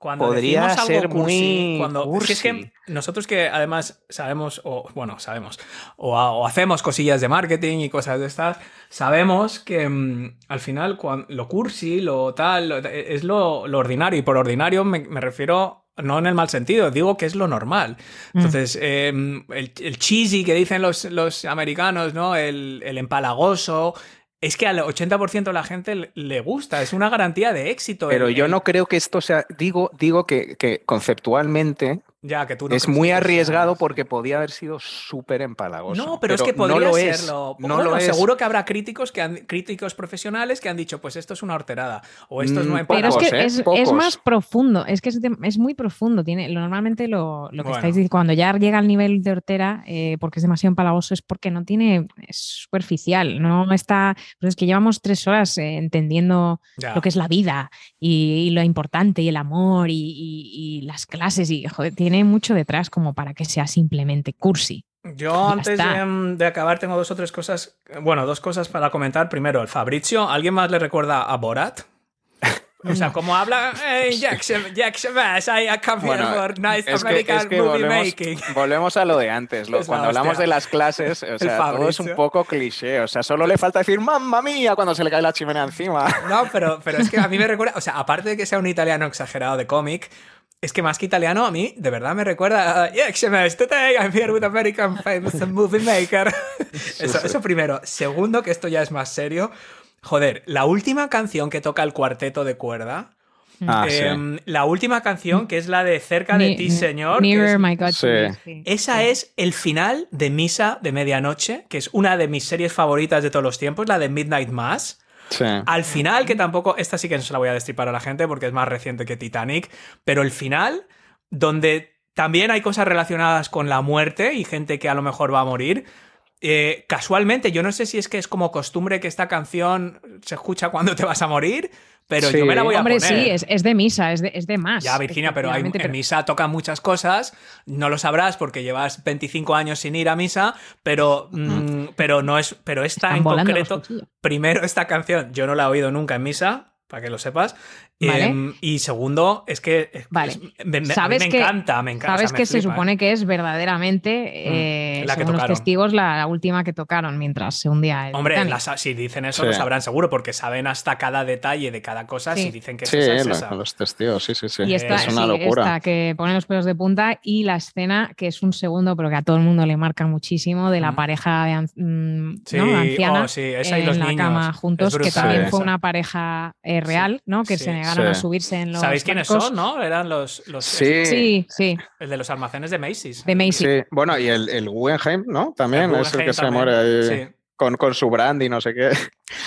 Cuando podría decimos algo ser cursi, muy cuando si es que cursi. nosotros que además sabemos o bueno sabemos o, ha- o hacemos cosillas de marketing y cosas de estas sabemos que mm, al final cuan- lo cursi lo tal lo- es lo, lo ordinario y por ordinario me, me refiero no en el mal sentido digo que es lo normal Mm. entonces eh, el, el cheesy que dicen los, los americanos no el, el empalagoso es que al 80% de la gente le- gusta, es una garantía de éxito. Pero el- yo no creo que esto sea... Digo, digo que, que conceptualmente Ya, que tú no es muy arriesgado porque podía haber sido súper empalagoso. No, pero, es que no podría lo es, serlo. No Bueno, lo es. seguro que habrá críticos que han- críticos profesionales que han dicho, pues esto es una horterada o esto es Mm, no en Pero es que ¿eh? es, más profundo, es que es, de- es muy profundo. Tiene, lo- normalmente lo, lo que Bueno. estáis diciendo, cuando ya llega al nivel de hortera, eh, porque es demasiado empalagoso, es porque no tiene, es superficial, no está, pues es que llevamos tres horas eh, entendiendo Ya. lo que es la vida y, y lo importante y el amor y, y- y las clases y joder, tiene mucho detrás como para que sea simplemente cursi. Yo Ya antes de, mm, de acabar tengo dos o tres cosas, bueno, dos cosas para comentar. Primero, el Fabrizio, ¿alguien más le recuerda a Borat? O sea, como habla eh, Jackson, Jackson Bass, I come here Bueno, for nice es que, American es que movie volvemos, making. volvemos a lo de antes. lo- cuando hablamos hostia. de las clases, o sea, todo es un poco cliché. O sea, solo le falta decir mamma mía cuando se le cae la chimenea encima. No, pero, pero es que a mí me recuerda, o sea, aparte de que sea un italiano exagerado de cómic, es que más que italiano, a mí de verdad me recuerda a today I'm here with American famous movie maker. Eso, eso primero. Segundo, que esto ya es más serio. Joder, la última canción que toca el cuarteto de cuerda. Ah, sí. em, La última canción, que es la de Cerca de Ni- ti, Señor. Nearer, es- my God. sí. esa es el final de Misa de Medianoche, que es una de mis series favoritas de todos los tiempos, la de Midnight Mass. Al final, que tampoco, esta sí que no se la voy a destripar a la gente porque es más reciente que Titanic, pero el final, donde también hay cosas relacionadas con la muerte y gente que a lo mejor va a morir. eh, casualmente, yo no sé si es que es como costumbre que esta canción se escucha cuando te vas a morir, pero Sí. yo me la voy a Hombre, poner. sí, es, es de misa, es de, es de más. Ya, Virginia, pero hay, en misa tocan muchas cosas, no lo sabrás porque llevas 25 años sin ir a misa, pero, mm, pero no es, pero esta Están en concreto, primero esta canción, yo no la he oído nunca en misa, para que lo sepas, Vale. Em, y segundo, es que es- Vale. es- me, me- ¿Sabes me que- encanta, me encanta. o Sabes sea, me que se flipa, ¿eh? supone que es verdaderamente, eh, la que según los testigos, la, la última que tocaron mientras se hundía el Hombre, si dicen eso Sí. lo sabrán seguro, porque saben hasta cada detalle de cada cosa Sí. si dicen que Sí, esa es esa. los testigos, sí, sí, sí. Y esta, es una sí, locura. esta que pone los pelos de punta y la escena que es un segundo, pero que a todo el mundo le marca muchísimo, de la Mm. pareja de an- mm, Sí, ¿no? anciana oh, sí, esa y en los la niños. cama Es juntos, que también esa. fue una pareja eh, real, ¿no? Que Sí. se negaron Sí. a subirse en los ¿Sabéis quiénes barcos. son, no? Eran los, los Sí. Sí, sí, el de los almacenes de Macy's. de Macy. Sí, bueno, y el, el Guggenheim, ¿no? También El es el que Guggenheim se también, muere ahí sí. Con, con su brand y no sé qué.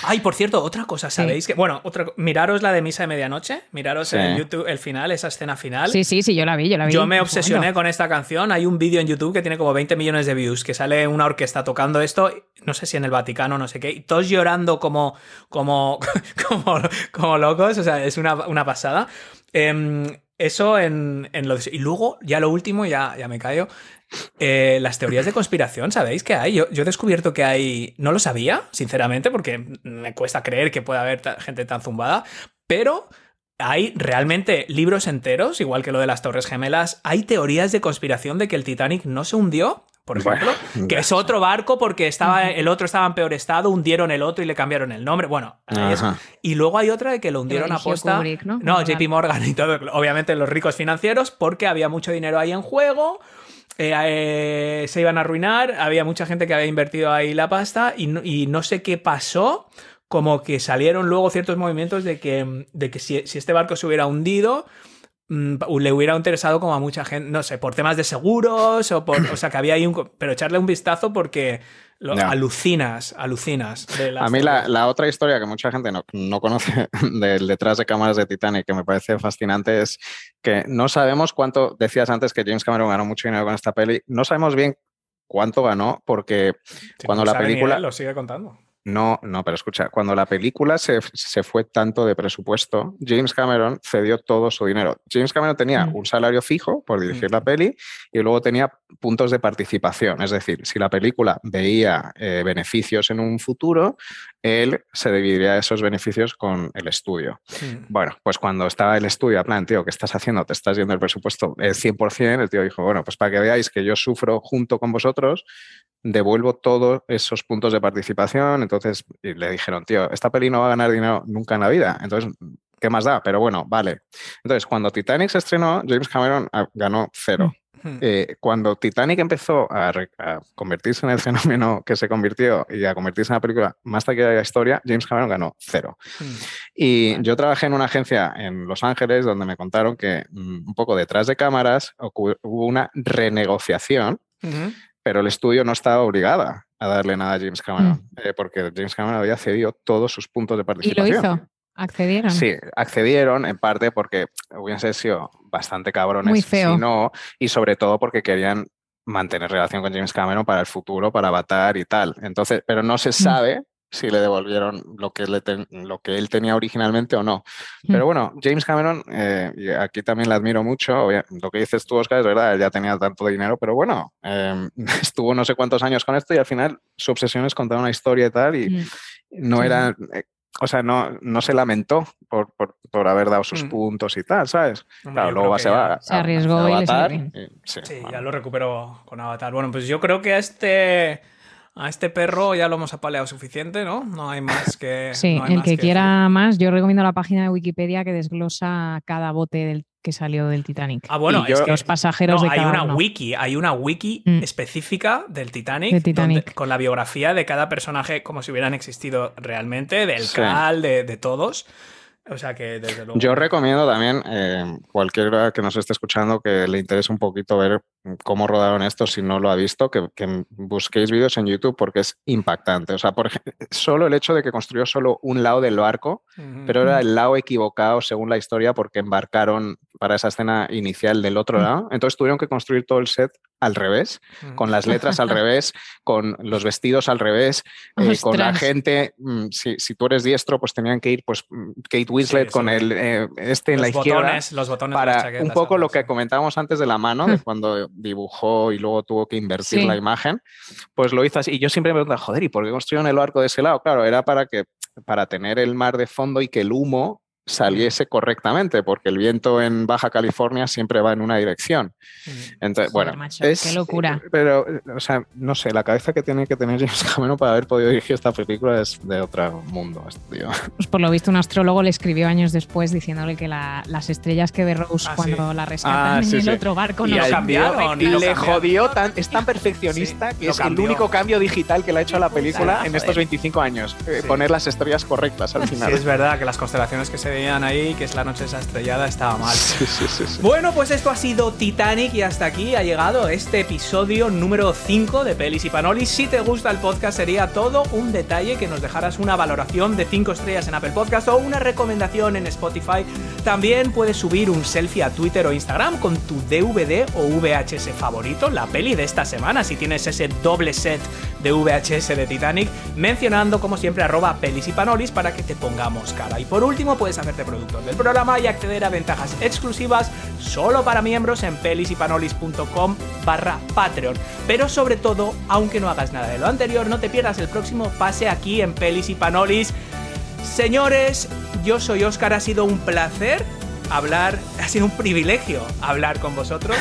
Ay, por cierto, otra cosa, ¿sabéis? Que, bueno, otra, miraros la de Misa de Medianoche, miraros Sí. en YouTube el final, esa escena final. Sí, sí, sí, yo la vi, yo la vi. Yo me obsesioné momento. con esta canción. Hay un vídeo en YouTube que tiene como 20 millones de views, que sale una orquesta tocando esto, no sé si en el Vaticano, no sé qué, y todos llorando como, como, como, como locos, o sea, es una, una pasada. Em, eso en, en lo de- Y luego, ya lo último, ya, ya me callo. Eh, las teorías de conspiración, ¿sabéis que hay? Yo, yo he descubierto que hay. No lo sabía, sinceramente, porque me cuesta creer que pueda haber gente tan zumbada, pero hay realmente libros enteros, igual que lo de las Torres Gemelas. Hay teorías de conspiración de que el Titanic no se hundió, por ejemplo, Bueno, que es otro barco porque estaba, el otro estaba en peor estado, hundieron el otro y le cambiaron el nombre. Bueno, ahí es- Ajá. y luego hay otra de que lo hundieron a posta. Kubrick, ¿no? No, JP Morgan y todo. Obviamente los ricos financieros, porque había mucho dinero ahí en juego. Eh, eh, se iban a arruinar, había mucha gente que había invertido ahí la pasta y no, y no sé qué pasó, como que salieron luego ciertos movimientos de que, de que si, si este barco se hubiera hundido, le hubiera interesado como a mucha gente, no sé, por temas de seguros o por, o sea, que había ahí un, pero echarle un vistazo porque lo, alucinas, alucinas. de las A mí la, la otra historia que mucha gente no, no conoce del detrás de cámaras de Titanic, que me parece fascinante, es que no sabemos cuánto, decías antes que James Cameron ganó mucho dinero con esta peli, no sabemos bien cuánto ganó porque Si cuando no la película- él, lo sigue contando. No, no, pero escucha, cuando la película se, se fue tanto de presupuesto, James Cameron cedió todo su dinero. James Cameron tenía Mm. un salario fijo por dirigir Mm. la peli y luego tenía puntos de participación. Es decir, si la película veía eh, beneficios en un futuro, él se dividiría esos beneficios con el estudio. Mm. Bueno, pues cuando estaba el estudio, a plan, tío, ¿qué estás haciendo? Te estás yendo el presupuesto el 100%, el tío dijo, bueno, pues para que veáis que yo sufro junto con vosotros, devuelvo todos esos puntos de participación. Entonces y le dijeron, tío, esta peli no va a ganar dinero nunca en la vida. Entonces, ¿qué más da? Pero bueno, vale. Entonces, cuando Titanic se estrenó, James Cameron ah, ganó cero. Hmm. Eh, cuando Titanic empezó a, convertirse en el fenómeno que se convirtió y a convertirse en la película más taquillera de la historia, James Cameron ganó cero. Hmm. Y yo trabajé en una agencia en Los Ángeles donde me contaron que mm, un poco detrás de cámaras hubo una renegociación. Pero el estudio no estaba obligada a darle nada a James Cameron, eh, porque James Cameron había cedido todos sus puntos de Y lo participación. hizo. Accedieron. Sí, accedieron en parte porque hubiesen sido bastante cabrones Muy feo. si no, y sobre todo porque querían mantener relación con James Cameron para el futuro, para Avatar y tal. Entonces, pero no Mm. se sabe si le devolvieron lo que, le ten- lo que él tenía originalmente o no. Pero Mm. bueno, James Cameron, eh, y aquí también le admiro mucho, lo que dices tú, Oscar, es verdad, él ya tenía tanto dinero, pero bueno, eh, estuvo no sé cuántos años con esto y al final su obsesión es contar una historia y tal, y Mm. no Sí, era, eh, o sea, no, no se lamentó por, por, por haber dado sus Mm. puntos y tal, ¿sabes? Hombre, claro, luego se va Se arriesgó a salió Avatar, bien. y- sí, Sí, bueno. ya lo recuperó con Avatar. Bueno, pues yo creo que a este, a este perro ya lo hemos apaleado suficiente, ¿no? No hay más que. Sí, no el más que quiera más, yo recomiendo la página de Wikipedia que desglosa cada bote del, que salió del Titanic. Ah, bueno, Y es yo- que Los pasajeros no, de hay cada una uno. wiki, hay una wiki Mm. específica del Titanic, De Titanic. donde- con la biografía de cada personaje como si hubieran existido realmente, del Sí. Cal, de, de todos. O sea que desde luego. Yo recomiendo también eh, cualquiera que nos esté escuchando que le interese un poquito ver cómo rodaron esto, si no lo ha visto, que, que busquéis vídeos en YouTube porque es impactante. O sea, por ejemplo, solo el hecho de que construyó solo un lado del barco, pero era el lado equivocado según la historia porque embarcaron para esa escena inicial del otro Mm. lado. Entonces tuvieron que construir todo el set al revés, Ujú. con las letras al revés, con los vestidos al revés, eh, con la gente, mm, si, si tú eres diestro, pues tenían que ir pues mm, Kate Winslet Sí, con el eh, este en los la izquierda botones, los botones de las para chaquetas, un poco lo que así. comentábamos antes de la mano, de cuando dibujó y luego tuvo que invertir Sí. la imagen, pues lo hizo así. Y yo siempre me preguntaba, joder, ¿y por qué construyeron el arco de ese lado? Claro, era para que para tener el mar de fondo y que el humo saliese correctamente, porque el viento en Baja California siempre va en una dirección. Ujú. Entonces, Joder, bueno, macho, es, qué locura. Pero, o sea, no sé, la cabeza que tiene que tener James Cameron para haber podido dirigir esta película es de otro mundo, este tío. Pues por lo visto un astrólogo le escribió años después diciéndole que la- las estrellas que ve Rose Ah, cuando sí. la rescatan Ah, sí, en sí. el otro barco Y no lo son cambiaron, correctas. y le jodió tan, es tan perfeccionista Sí, que es cambió. el único cambio digital que le ha hecho a la película en estos joder. 25 años. eh, Sí. Poner las estrellas correctas al Sí, final. es verdad que las constelaciones que se veían ahí, que es la noche esa estrellada, estaba mal. Sí, sí, sí. Bueno, pues esto ha sido Titanic y hasta aquí ha llegado este episodio número 5 de Pelis y Panolis. Si te gusta el podcast sería todo un detalle que nos dejaras una valoración de 5 estrellas en Apple Podcast o una recomendación en Spotify. También puedes subir un selfie a Twitter o Instagram con tu DVD o VHS favorito, la peli de esta semana, si tienes ese doble set de VHS de Titanic, mencionando como siempre arroba pelis y panolis para que te pongamos cara. Y por último puedes hacerte productor del programa y acceder a ventajas exclusivas solo para miembros en pelisypanolis.com barra Patreon. Pero sobre todo, aunque no hagas nada de lo anterior, no te pierdas el próximo pase aquí en Pelis y Panolis. Señores, yo soy Oscar, ha sido un placer hablar, ha sido un privilegio hablar con vosotros.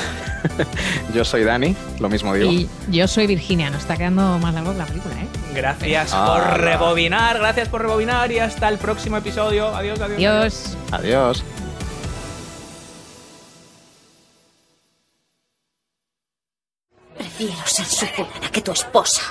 Yo soy Dani, lo mismo digo. Y yo soy Virginia, nos está quedando más largo que la película, ¿eh? Gracias Ah, por rebobinar, gracias por rebobinar y hasta el próximo episodio. Adiós, adiós. Adiós. Adiós. Prefiero ser su fulana que tu esposa.